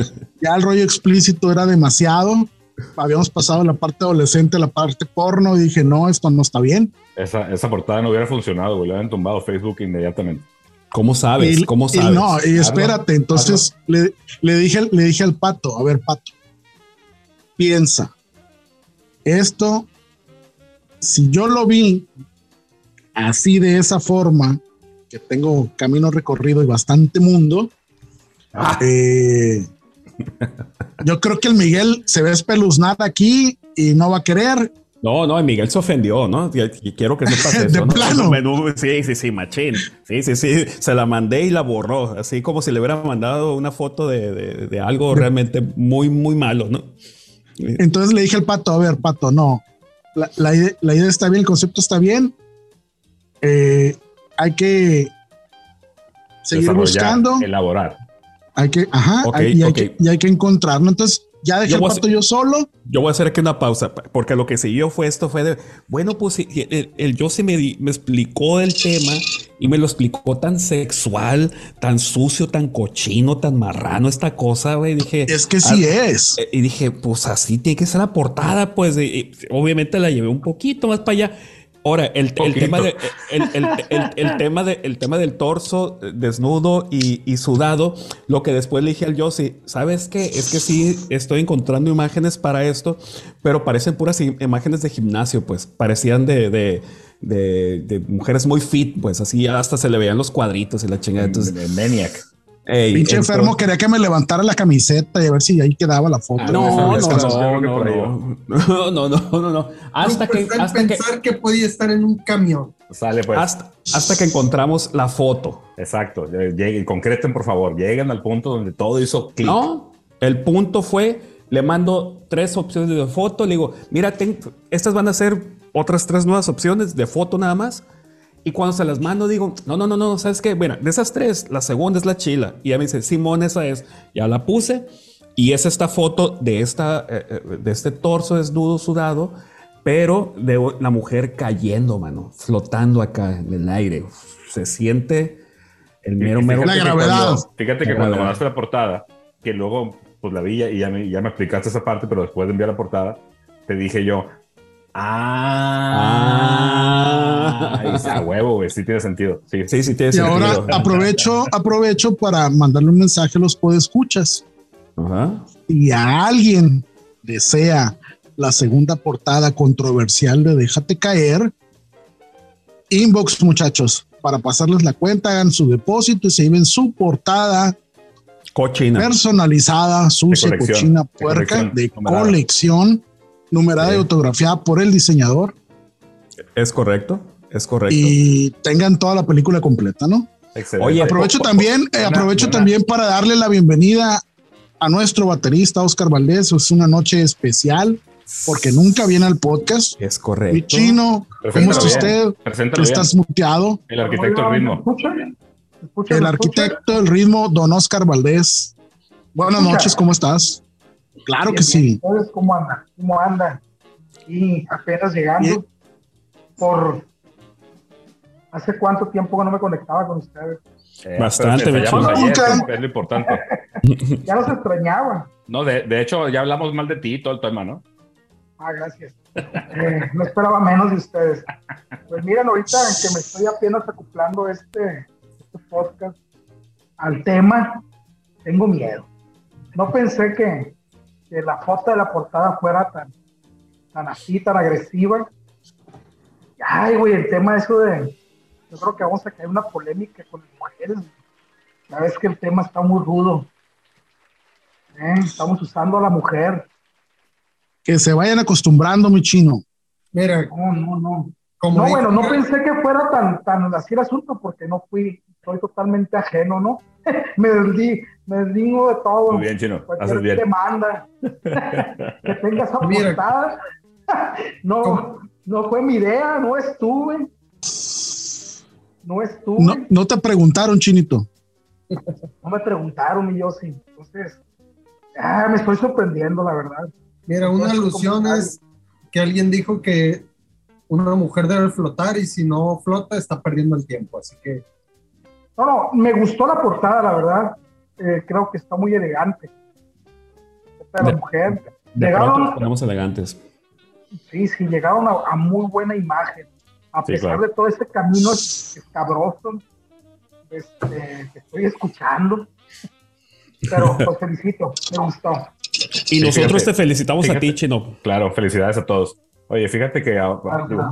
ya el rollo explícito era demasiado. Habíamos pasado la parte adolescente, la parte porno, y dije, no, esto no está bien. Esa, esa portada no hubiera funcionado, güey. Le habían tumbado Facebook inmediatamente. ¿Cómo sabes? ¿Cómo sabes? Y no, y espérate, entonces le, le, dije, le dije al pato, a ver, pato, piensa, esto si yo lo vi así de esa forma, que tengo camino recorrido y bastante mundo, ah. eh, yo creo que el Miguel se ve espeluznado aquí y no va a querer. No, no, Miguel se ofendió, ¿no? Y quiero que sepas eso. de plano. Sí, sí, sí, machín. Sí, sí, sí. Se la mandé y la borró, así como si le hubiera mandado una foto de algo realmente muy, muy malo, ¿no? Entonces le dije al pato, a ver, pato, no, la, idea, está bien, el concepto está bien. Eh, hay que seguir buscando. Elaborar. Hay que, ajá, y, hay que, y, hay que, encontrarlo. Entonces, ya dejé yo el yo solo. Yo voy a hacer aquí una pausa, porque lo que siguió fue esto, fue de, bueno, pues el, el yo se me, me explicó el tema y me lo explicó tan sexual, tan sucio, tan cochino, tan marrano esta cosa, güey. Dije, es que sí ah, es. Y dije, pues así tiene que ser la portada, pues obviamente la llevé un poquito más para allá. Ahora, el, tema de, el, tema de, el tema del torso desnudo y, sudado, lo que después le dije al Yossi, ¿sabes qué? Es que sí estoy encontrando imágenes para esto, pero parecen puras imágenes de gimnasio, pues parecían de, de, mujeres muy fit, pues así hasta se le veían los cuadritos y la chingada. Entonces, Maniac. Pinche enfermo quería que me levantara la camiseta y a ver si ahí quedaba la foto. no, no, no, no, no, no, no, Hasta que hasta pensar que, podía estar en un camión. Sale pues. Hasta, que encontramos la foto. Exacto. Lleguen, concreten por favor. Lleguen al punto donde todo hizo clic. No, el punto fue le mando tres opciones de foto. Le digo, mira, estas van a ser otras tres nuevas opciones de foto nada más. Y cuando se las mando, digo, no, no, no, no, ¿sabes qué? Bueno, de esas tres, la segunda es la chila. Y ella me dice, Simón, esa es. Ya la puse. Y es esta foto de, esta, eh, eh, de este torso desnudo, sudado, pero de la mujer cayendo, mano, flotando acá en el aire. Se siente El mero, mero. fíjate La que gravedad. cuando- fíjate que La cuando mandaste la portada, que luego pues la vi y ya me, ya me explicaste esa parte, pero después de enviar la portada, te dije yo, ah, Ah. y a huevo, güey, sí tiene sentido. Sí, Sí, sí, tiene Y ahora aprovecho, aprovecho para mandarle un mensaje a los podescuchas. Ajá. Si a alguien desea la segunda portada controversial de Déjate caer, inbox muchachos, para pasarles la cuenta, hagan su depósito y se lleven su portada Cochina. personalizada, sucia, cochina, de puerca, colección, de colección, numerada Sí. y autografiada por el diseñador Es correcto. Es correcto. y tengan toda la película completa, ¿no? excelente. Oye, Aprovecho po- po- también, eh, aprovecho buena. también para darle la bienvenida a nuestro baterista Oscar Valdés. Es una noche especial porque nunca viene al podcast. Es Mi correcto. chino, ¿cómo está bien, usted? Preséntalo bien. Estás muteado. El arquitecto del ¿Me ritmo. El ¿Me arquitecto del ritmo, don Oscar Valdés. Buenas Escucha. noches, ¿cómo estás? Claro Bien, que sí. bien. ¿Ustedes cómo andan? ¿Cómo andan? Y apenas llegando Bien. por... ¿Hace cuánto tiempo que no me conectaba con ustedes? Eh, Bastante, que es lo importante. Ya los extrañaba. No, de, de hecho, ya hablamos mal de ti y todo el tema, ¿no? Ah, gracias. Eh, no esperaba menos de ustedes. Pues miren, ahorita que me estoy apenas acoplando este, este podcast al tema, tengo miedo. No pensé que, que la foto de la portada fuera tan, tan así, tan agresiva. Ay, güey, el tema eso de... Yo creo que vamos a caer una polémica con las mujeres. Ya ves que el tema está muy rudo. Eh, Estamos usando a la mujer. Que se vayan acostumbrando, mi chino. Mira, No, no, no. como No, bueno, no pensé que fuera tan, tan así el asunto porque no fui, soy totalmente ajeno, ¿no? me desli, me desligo de todo. Muy bien, Chino. Haces bien. demanda que tenga esa Mira. portada. no, ¿Cómo? no fue mi idea, no estuve. No estuve. No, No, no te preguntaron, chinito. me preguntaron y yo sí. Entonces, ah, me estoy sorprendiendo, la verdad. Mira, una alusión es que alguien dijo que una mujer debe flotar y si no flota está perdiendo el tiempo. Así que No, no, me gustó la portada, la verdad. Eh, creo que está muy elegante. Esta de la mujer. De Llegaron- pronto elegantes. Sí, sí, llegaron a, a muy buena imagen. A Sí, pesar claro. de todo este camino es- escabroso este, que estoy escuchando. Pero los felicito, me gustó. Y nosotros fíjate. te felicitamos a ti, Chino. Claro, felicidades a todos. Oye, fíjate que ah,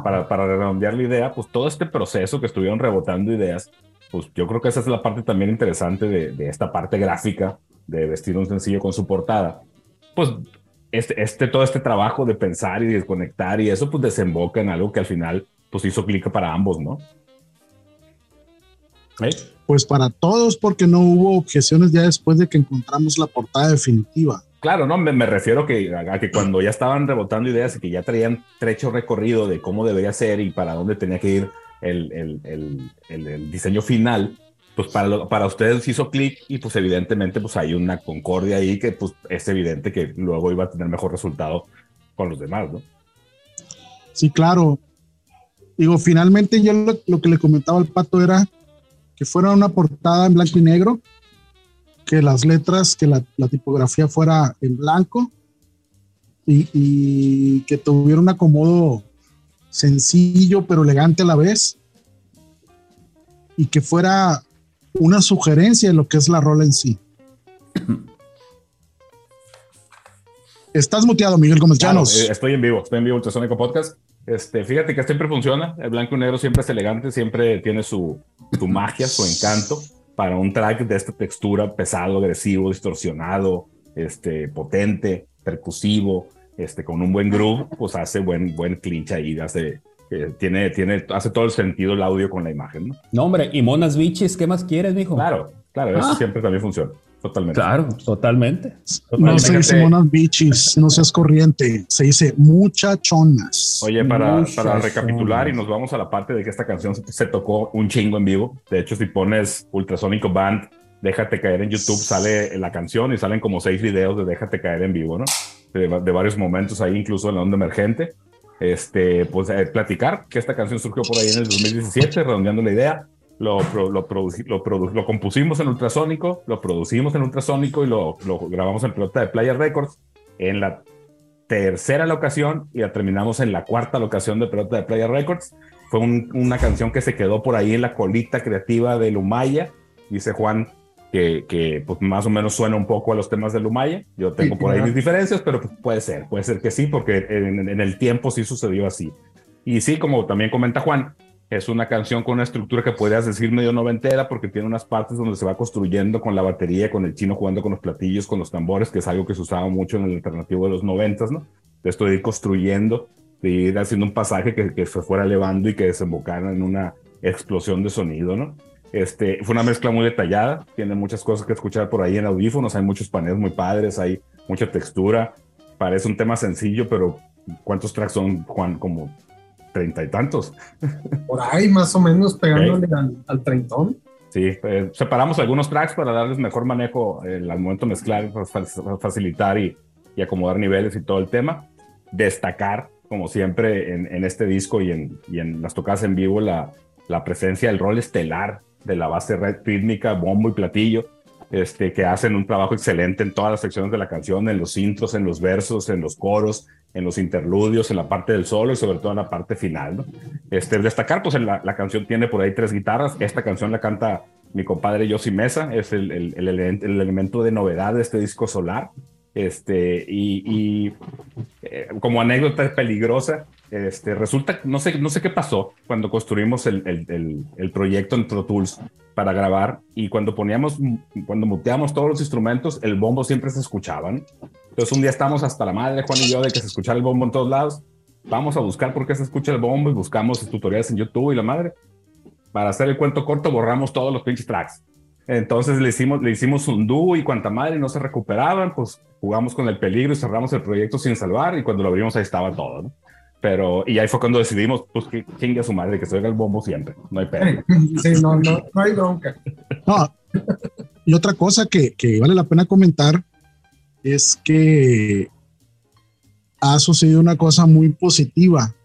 para, para redondear la idea, pues todo este proceso que estuvieron rebotando ideas, pues yo creo que esa es la parte también interesante de, de esta parte gráfica de vestir un sencillo con su portada. Pues este, este, todo este trabajo de pensar y desconectar y eso pues desemboca en algo que al final pues hizo clic para ambos, ¿no? ¿Eh? Pues para todos, porque no hubo objeciones ya después de que encontramos la portada definitiva. Claro, no, me, me refiero que, a, a que cuando ya estaban rebotando ideas y que ya traían trecho recorrido de cómo debería ser y para dónde tenía que ir el, el- el- el- diseño final, pues para, lo- para ustedes hizo clic y pues evidentemente pues hay una concordia ahí que pues es evidente que luego iba a tener mejor resultado con los demás, ¿no? Sí, claro. Digo, finalmente yo lo, lo que le comentaba al pato era que fuera una portada en blanco y negro, que las letras, que la, la tipografía fuera en blanco y, y que tuviera un acomodo sencillo pero elegante a la vez y que fuera una sugerencia de lo que es la rola en sí. Estás muteado, Miguel Gómez Claro, Llanos. eh, estoy en vivo, estoy en vivo Ultrasónico Podcast. Este, fíjate que siempre funciona. El blanco y negro siempre es elegante, siempre tiene su, su magia, su encanto para un track de esta textura pesado, agresivo, distorsionado, este, potente, percusivo, este, con un buen groove, pues hace buen, buen clinch ahí, hace, eh, tiene, tiene, hace todo el sentido el audio con la imagen, ¿no? No, hombre, y monas bichis, ¿qué más quieres, mijo? Claro, claro, eso Ah. siempre también funciona, totalmente. Claro, totalmente. No se dice monas bichis, no seas corriente, se dice muchachonas. Oye, para, Muchas para recapitular y nos vamos a la parte de que esta canción se, se tocó un chingo en vivo. De hecho, si pones Ultrasónico Band, déjate caer en YouTube, sale la canción y salen como seis videos de déjate caer en vivo, ¿no? De, de varios momentos ahí, incluso en la onda emergente. Este, pues eh, platicar que esta canción surgió por ahí en el 2017, redondeando la idea. lo, lo, lo, compusimos en ultrasónico, lo producimos en ultrasónico y lo, grabamos en pelota de Playa Records en la tercera locación y la terminamos en la cuarta locación de pelota de Playa Records. Fue una canción que se quedó por ahí en la colita creativa de Lumaya, dice Juan, que, que pues más o menos suena un poco a los temas de Lumaya. Yo tengo por ahí mis diferencias, pero pues, puede ser, puede ser que sí, porque en, en el tiempo sí sucedió así. Y sí, como también comenta Juan, es una canción con una estructura que podrías decir medio noventera porque tiene unas partes donde se va construyendo con la batería, con el chino jugando con los platillos, con los tambores, que es algo que se usaba mucho en el alternativo de los noventas, ¿no? De esto de ir construyendo, de ir haciendo un pasaje que, que se fuera elevando y que desembocara en una explosión de sonido, ¿no? Este, fue una mezcla muy detallada, tiene muchas cosas que escuchar por ahí en audífonos, hay muchos paneles muy padres, hay mucha textura, parece un tema sencillo, pero ¿cuántos tracks son, Juan? Como treinta y tantos. Por ahí, más o menos, pegándole al, treintón. Sí, eh, separamos algunos tracks para darles mezor manejo eh, al momento de mezclar, facilitar y, y, acomodar niveles y todo el tema. Destacar, como siempre, en, en este disco y en, y en, las tocadas en vivo, la, la presencia del rol estelar de la base rítmica, bombo y platillo, este, que hacen un trabajo excelente en todas las secciones de la canción, en los intros, en los versos, en los coros, en los interludios, en la parte del solo y sobre todo en la parte final. Este, destacar, pues la, la, canción tiene por ahí tres guitarras. Esta canción la canta mi compadre Yossi Mesa, es el, el, el, el elemento de novedad de este disco solar. Este, y, y eh, como anécdota peligrosa, este, resulta, no sé, no sé qué pasó cuando construimos el, el, el, proyecto en Pro Tools para grabar y cuando poníamos, cuando muteamos todos los instrumentos, el bombo siempre se escuchaban. Entonces un día estamos hasta la madre, Juan y yo, de que se escuchara el bombo en todos lados. Vamos a buscar por qué se escucha el bombo y buscamos tutoriales en YouTube y la madre. Para hacer el cuento corto, borramos todos los pinches tracks. Entonces le hicimos, le hicimos un dúo y cuanta madre no se recuperaban, pues jugamos con el peligro y cerramos el proyecto sin salvar y cuando lo abrimos ahí estaba todo. Pero, y ahí fue cuando decidimos, pues que chingue a su madre, que se oiga el bombo siempre, no hay pedo. Sí, no, no, no hay bronca. No, y otra cosa que, que vale la pena comentar es que ha sucedido una cosa muy positiva,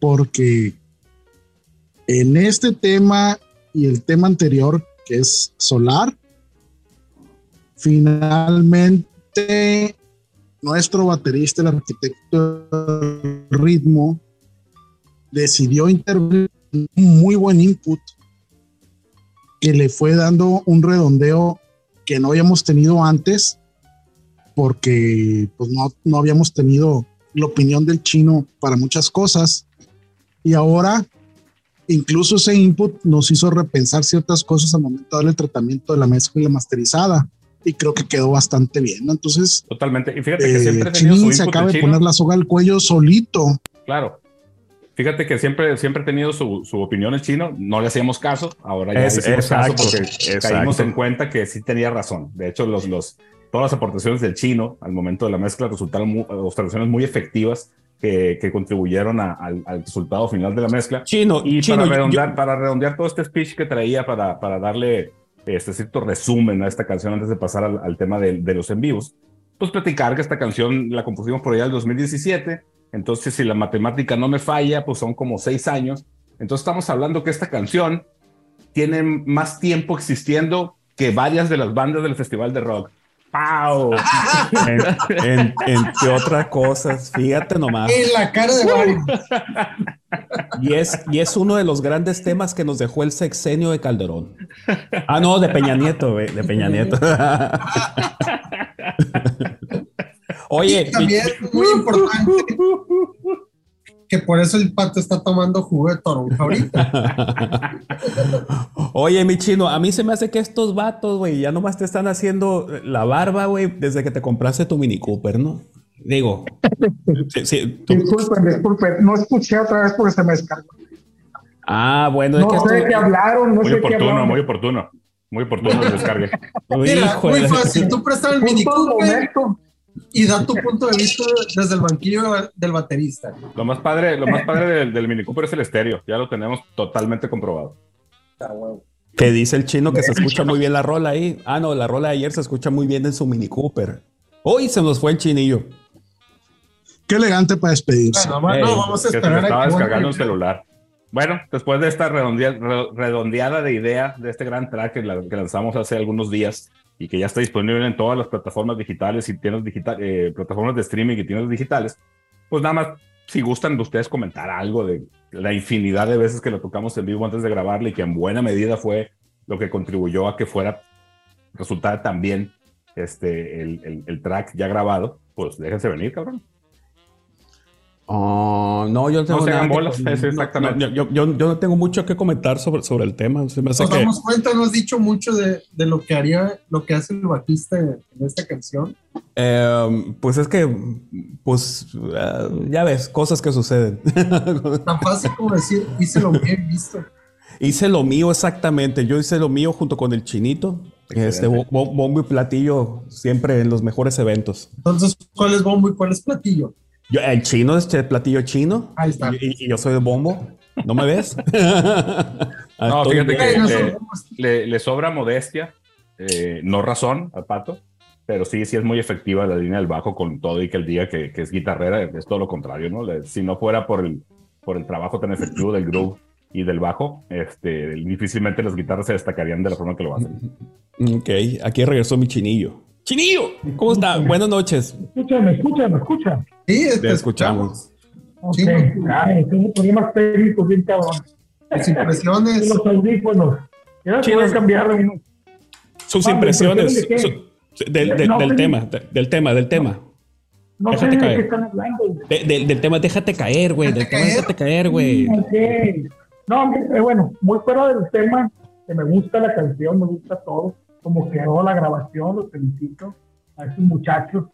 porque en este tema y el tema anterior, que es solar, finalmente nuestro baterista, el arquitecto ritmo, decidió intervenir un muy buen input que le fue dando un redondeo que no habíamos tenido antes porque pues no, no habíamos tenido la opinión del chino para muchas cosas. Y ahora incluso ese input nos hizo repensar ciertas cosas al momento de darle el tratamiento de la mezcla y la masterizada y creo que quedó bastante bien. Entonces, totalmente. Y fíjate que siempre he tenido su se acaba de poner la soga al cuello solito. Claro. Fíjate que siempre, siempre he tenido su, su opinión el chino, no le hacíamos caso, ahora ya le hicimos caso porque caímos en cuenta que sí tenía razón. De hecho, los, los, todas las aportaciones del chino al momento de la mezcla resultaron muy, observaciones muy efectivas que, que contribuyeron a, al, al, resultado final de la mezcla. Chino, y chino, para, redondear, yo... para redondear todo este speech que traía para, para darle este cierto resumen a esta canción antes de pasar al, al tema de, de, los en vivos, pues platicar que esta canción la compusimos por allá del 2017, entonces si la matemática no me falla, pues son como seis años, entonces estamos hablando que esta canción tiene más tiempo existiendo que varias de las bandas del Festival de Rock. ¡Pau! en, en, entre otras cosas, fíjate nomás. En la cara de Mario. Y es, y es uno de los grandes temas que nos dejó el sexenio de Calderón. Ah, no, de Peña Nieto, güey, de Peña Nieto. Oye, y también es muy importante que por eso el pato está tomando jugo de toronja ahorita. Oye, mi chino, a mí se me hace que estos vatos, güey, ya nomás te están haciendo la barba, güey, desde que te compraste tu Mini Cooper, ¿no? Digo. sí, sí, disculpen, disculpen, no escuché otra vez porque se me descargó. Ah, bueno. No es que sé de qué hablaron, no muy sé oportuno, qué hablaron. muy oportuno. Muy oportuno el descargue. Mira, muy fácil. Tú prestas el Mini Cooper y da tu punto de vista desde el banquillo del baterista. Lo más padre, lo más padre del, del Mini Cooper es el estéreo. Ya lo tenemos totalmente comprobado. Ah, bueno. Que dice el chino que se escucha muy bien la rola ahí. Ah, no, la rola de ayer se escucha muy bien en su Mini Cooper. Hoy se nos fue el chinillo. Qué elegante para despedirse. Bueno, no, vamos a Que se me esperar estaba que descargando un celular. bueno, después de esta redondeada de idea de este gran track que, lanzamos hace algunos días y que ya está disponible en todas las plataformas digitales y tiendas digital, eh, plataformas de streaming y tiendas digitales, pues nada más, si gustan de ustedes comentar algo de la infinidad de veces que lo tocamos en vivo antes de grabarle y que en buena medida fue lo que contribuyó a que fuera, resultara también este, el, el track ya grabado, pues déjense venir, cabrón. Oh, no, yo no tengo exactamente. yo, yo, no tengo mucho que comentar sobre, sobre el tema. Se Nos damos cuenta, no has dicho mucho de, de, lo que haría, lo que hace el bajista en, esta canción. Em, pues es que, pues, eh, ya ves, cosas que suceden. Tan fácil como decir, hice lo bien visto. Hice lo mío exactamente. Yo hice lo mío junto con el chinito. Este bombo y platillo siempre en los mejores eventos. Entonces, ¿cuál es bombo y cuál es platillo? El chino es el platillo chino. Ahí está. Y, yo soy de bombo. ¿No me ves? no, fíjate que le, sobra modestia, eh, no razón al pato, pero sí, sí es muy efectiva la línea del bajo con todo y que el día que, es guitarrera es todo lo contrario, ¿no? si no fuera por el, por el trabajo tan efectivo del groove y del bajo, este, difícilmente las guitarras se destacarían de la forma que lo hacen. Ok, aquí regresó mi chinillo. Chinillo, ¿cómo está? Buenas noches. Escúchame, escúchame, escucha. Sí, te escuchamos. Sí, Ay, tengo problemas técnicos bien cabrón. Las impresiones. Los audífonos. Ya voy a cambiar uno. Sus impresiones del, del, tema, del tema, del tema. No déjate sé caer. de qué están hablando. del tema, déjate caer, güey. Del tema, déjate caer, güey. Okay. No, eh, bueno, muy fuera del tema, que me gusta la canción, me gusta todo como quedó la grabación, los felicito a esos muchachos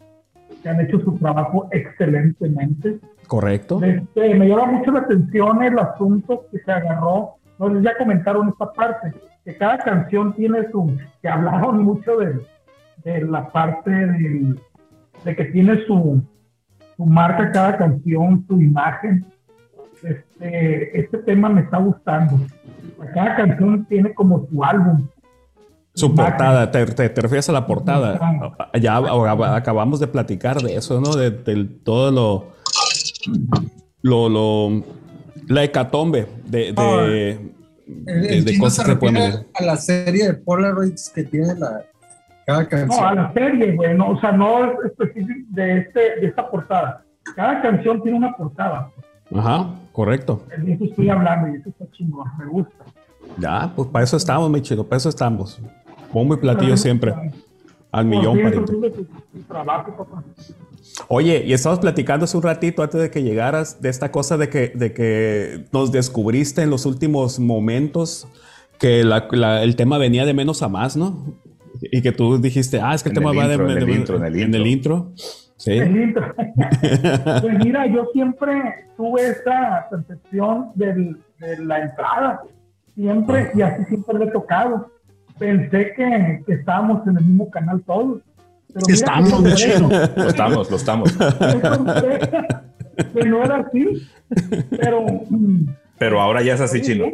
que han hecho su trabajo excelentemente. Correcto. Este, me llama mucho la atención el asunto que se agarró, no sé, ya comentaron esta parte, que cada canción tiene su, que hablaron mucho de, de la parte de, de que tiene su, su marca cada canción, su imagen. Este, este tema me está gustando. Cada canción tiene como su álbum, su portada, te, refieres a la portada. Ya acabamos de platicar de eso, ¿no? De, todo lo, lo, lo, la hecatombe de, de, de, cosas que pueden. A la serie de Polaroids que tiene la, cada canción. No, a la serie, güey, no, o sea, no es específico de, este, de esta portada. Cada canción tiene una portada. Ajá, correcto. De eso estoy hablando y eso está chingón, me gusta. Ya, pues para eso estamos, mi chido, para eso estamos. Bombo y platillo siempre. Al millón, Oye, y estabas platicando hace un ratito antes de que llegaras de esta cosa de que, de que nos descubriste en los últimos momentos que el tema venía de menos a más, ¿no? Y que tú dijiste, ah, es que el tema va de, en el, intro, en el intro. Sí. pues mira, yo siempre tuve esa percepción de la entrada, siempre, y así siempre le he tocado pensé que, que, estábamos en el mismo canal todos. Pero estamos, de hecho. Lo estamos, lo estamos. que no era así. Pero, mm, pero ahora ya es así, chino.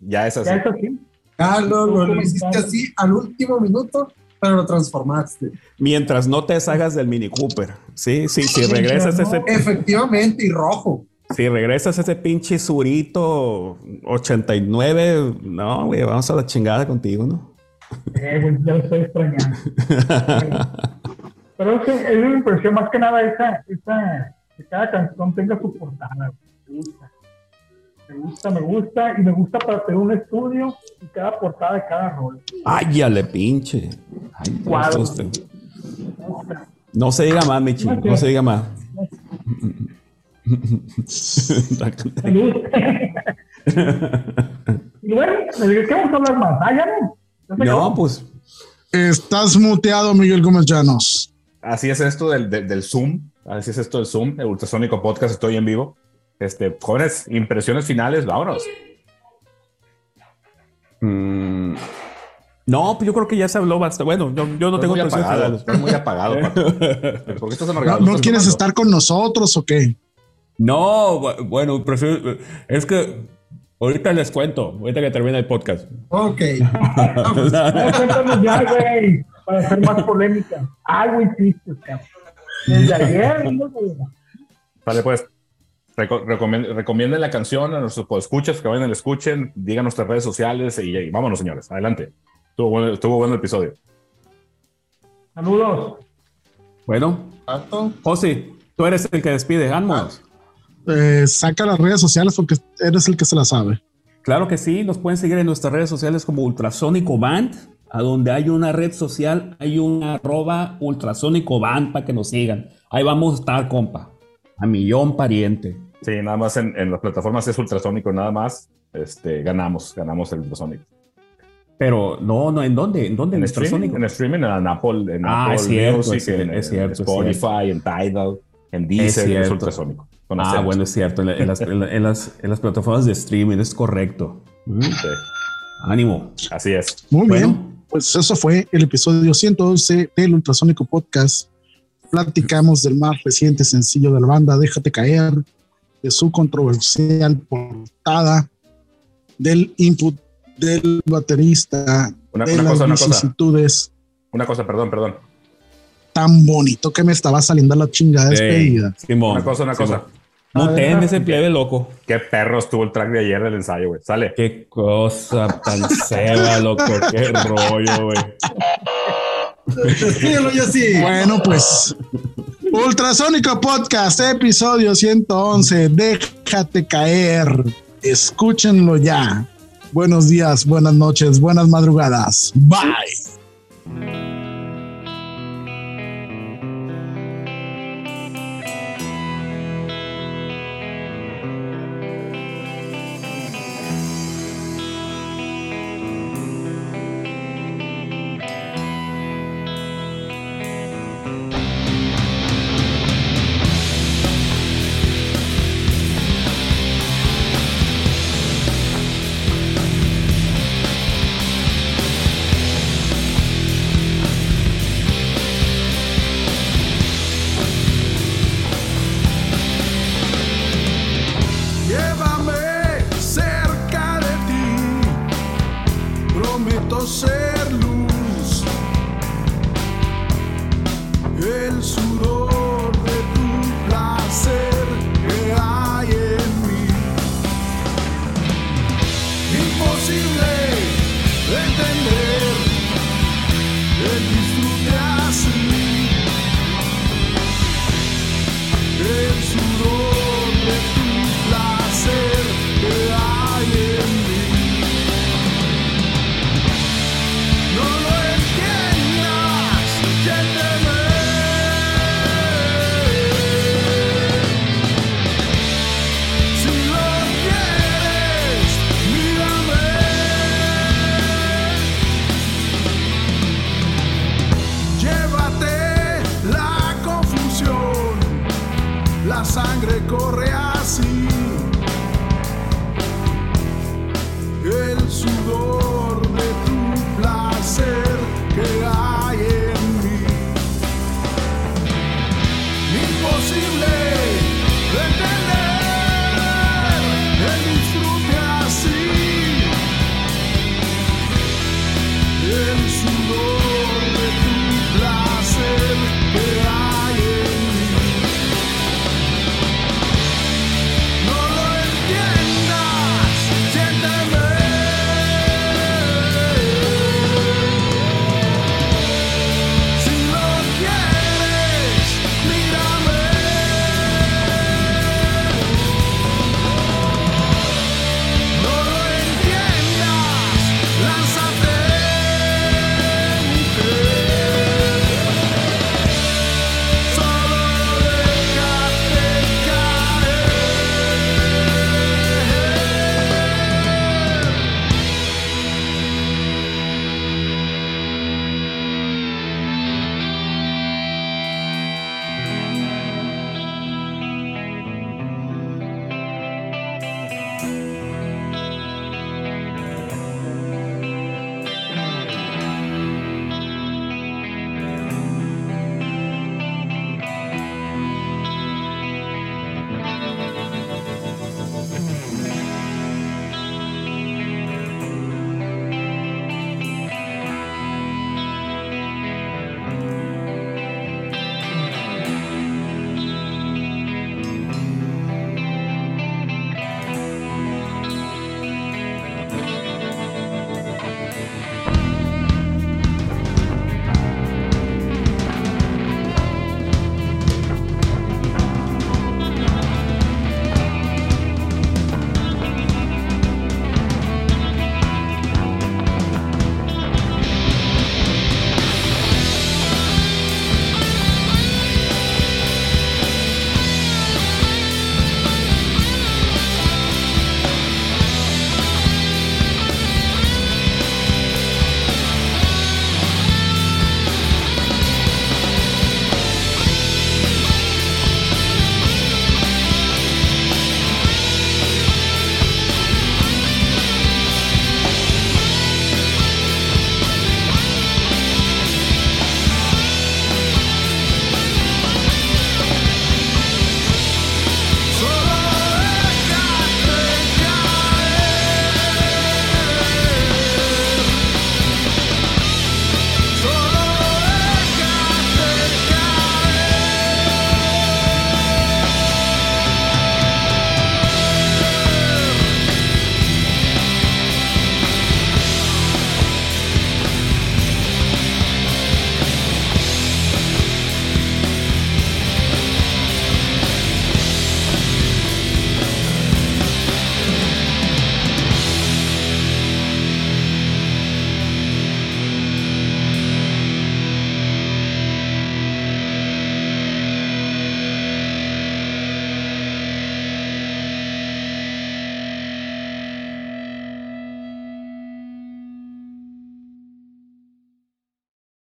Ya es así. Ya es así. Ah, lo, lo, hiciste así al último minuto, pero lo transformaste. Mientras no te deshagas del Mini Cooper. Sí, sí, sí, regresas a ese. Efectivamente, y rojo. Si regresas a ese pinche surito 89, no, güey, vamos a la chingada contigo, ¿no? Eh, ya lo estoy extrañando. Pero es que es una impresión más que nada esa, esa, que cada canción tenga su portada. Me gusta. Me gusta, me gusta y me gusta para tener un estudio y cada portada de cada rol. Ay, ya le pinche. Ay, no se diga más, Michi, no se diga más. y bueno, ¿qué vamos a hablar más? Ah, ya no. No, pues. Estás muteado, Miguel Gómez Llanos. Así es esto del, del, Zoom. Así es esto del Zoom, el Ultrasónico Podcast. Estoy en vivo. Este, jóvenes, impresiones finales, vámonos. Mm, no, pues yo creo que ya se habló bastante. Bueno, yo, yo no tengo muy apagado, Estoy muy apagado. ¿Por qué estás amargado? ¿No, quieres estar con nosotros o qué? No, bueno, prefiero. Es que Ahorita les cuento, ahorita que termine el podcast. Ok. Cuéntanos ya, güey, para hacer más polémica. Algo hiciste, cabrón. Desde ayer, Vale, pues. recomienden la canción a nuestros escuchas que vayan y la escuchen, digan nuestras redes sociales y, vámonos, señores. Adelante. Estuvo bueno, estuvo bueno el episodio. Saludos. Bueno, José, tú eres el que despide, vámonos. Eh, saca las redes sociales porque eres el que se la sabe. Claro que sí, nos pueden seguir en nuestras redes sociales como Ultrasónico Band, a donde hay una red social, hay una arroba Ultrasónico Band para que nos sigan. Ahí vamos a estar, compa. A millón pariente. Sí, nada más en, las plataformas es Ultrasónico, nada más. Este, ganamos, ganamos el Ultrasónico. Pero no, no, ¿en dónde? ¿En dónde? En, streaming, en streaming, en Apple, en ah, Apple es cierto, Music, es, cierto, en Spotify, en Tidal, en Deezer, es, Ah, bueno, es cierto, en, las, en, las, en, las, plataformas de streaming, es correcto. Ánimo. Así es. Muy bien, pues eso fue el episodio 111 del Ultrasónico Podcast. Platicamos del más reciente sencillo de la banda, Déjate Caer, de su controversial portada, del input del baterista, una, de las cosa, vicisitudes. Una cosa. perdón, perdón. Tan bonito que me estaba saliendo la chingada despedida. una cosa, una cosa. Muten ese plebe loco. Qué perro estuvo el track de ayer del ensayo, güey. Sale. Qué cosa tan ceba, loco. Qué rollo, güey. Bueno, pues. Ultrasónico Podcast, episodio 111. Déjate caer. Escúchenlo ya. Buenos días, buenas noches, buenas madrugadas. Bye.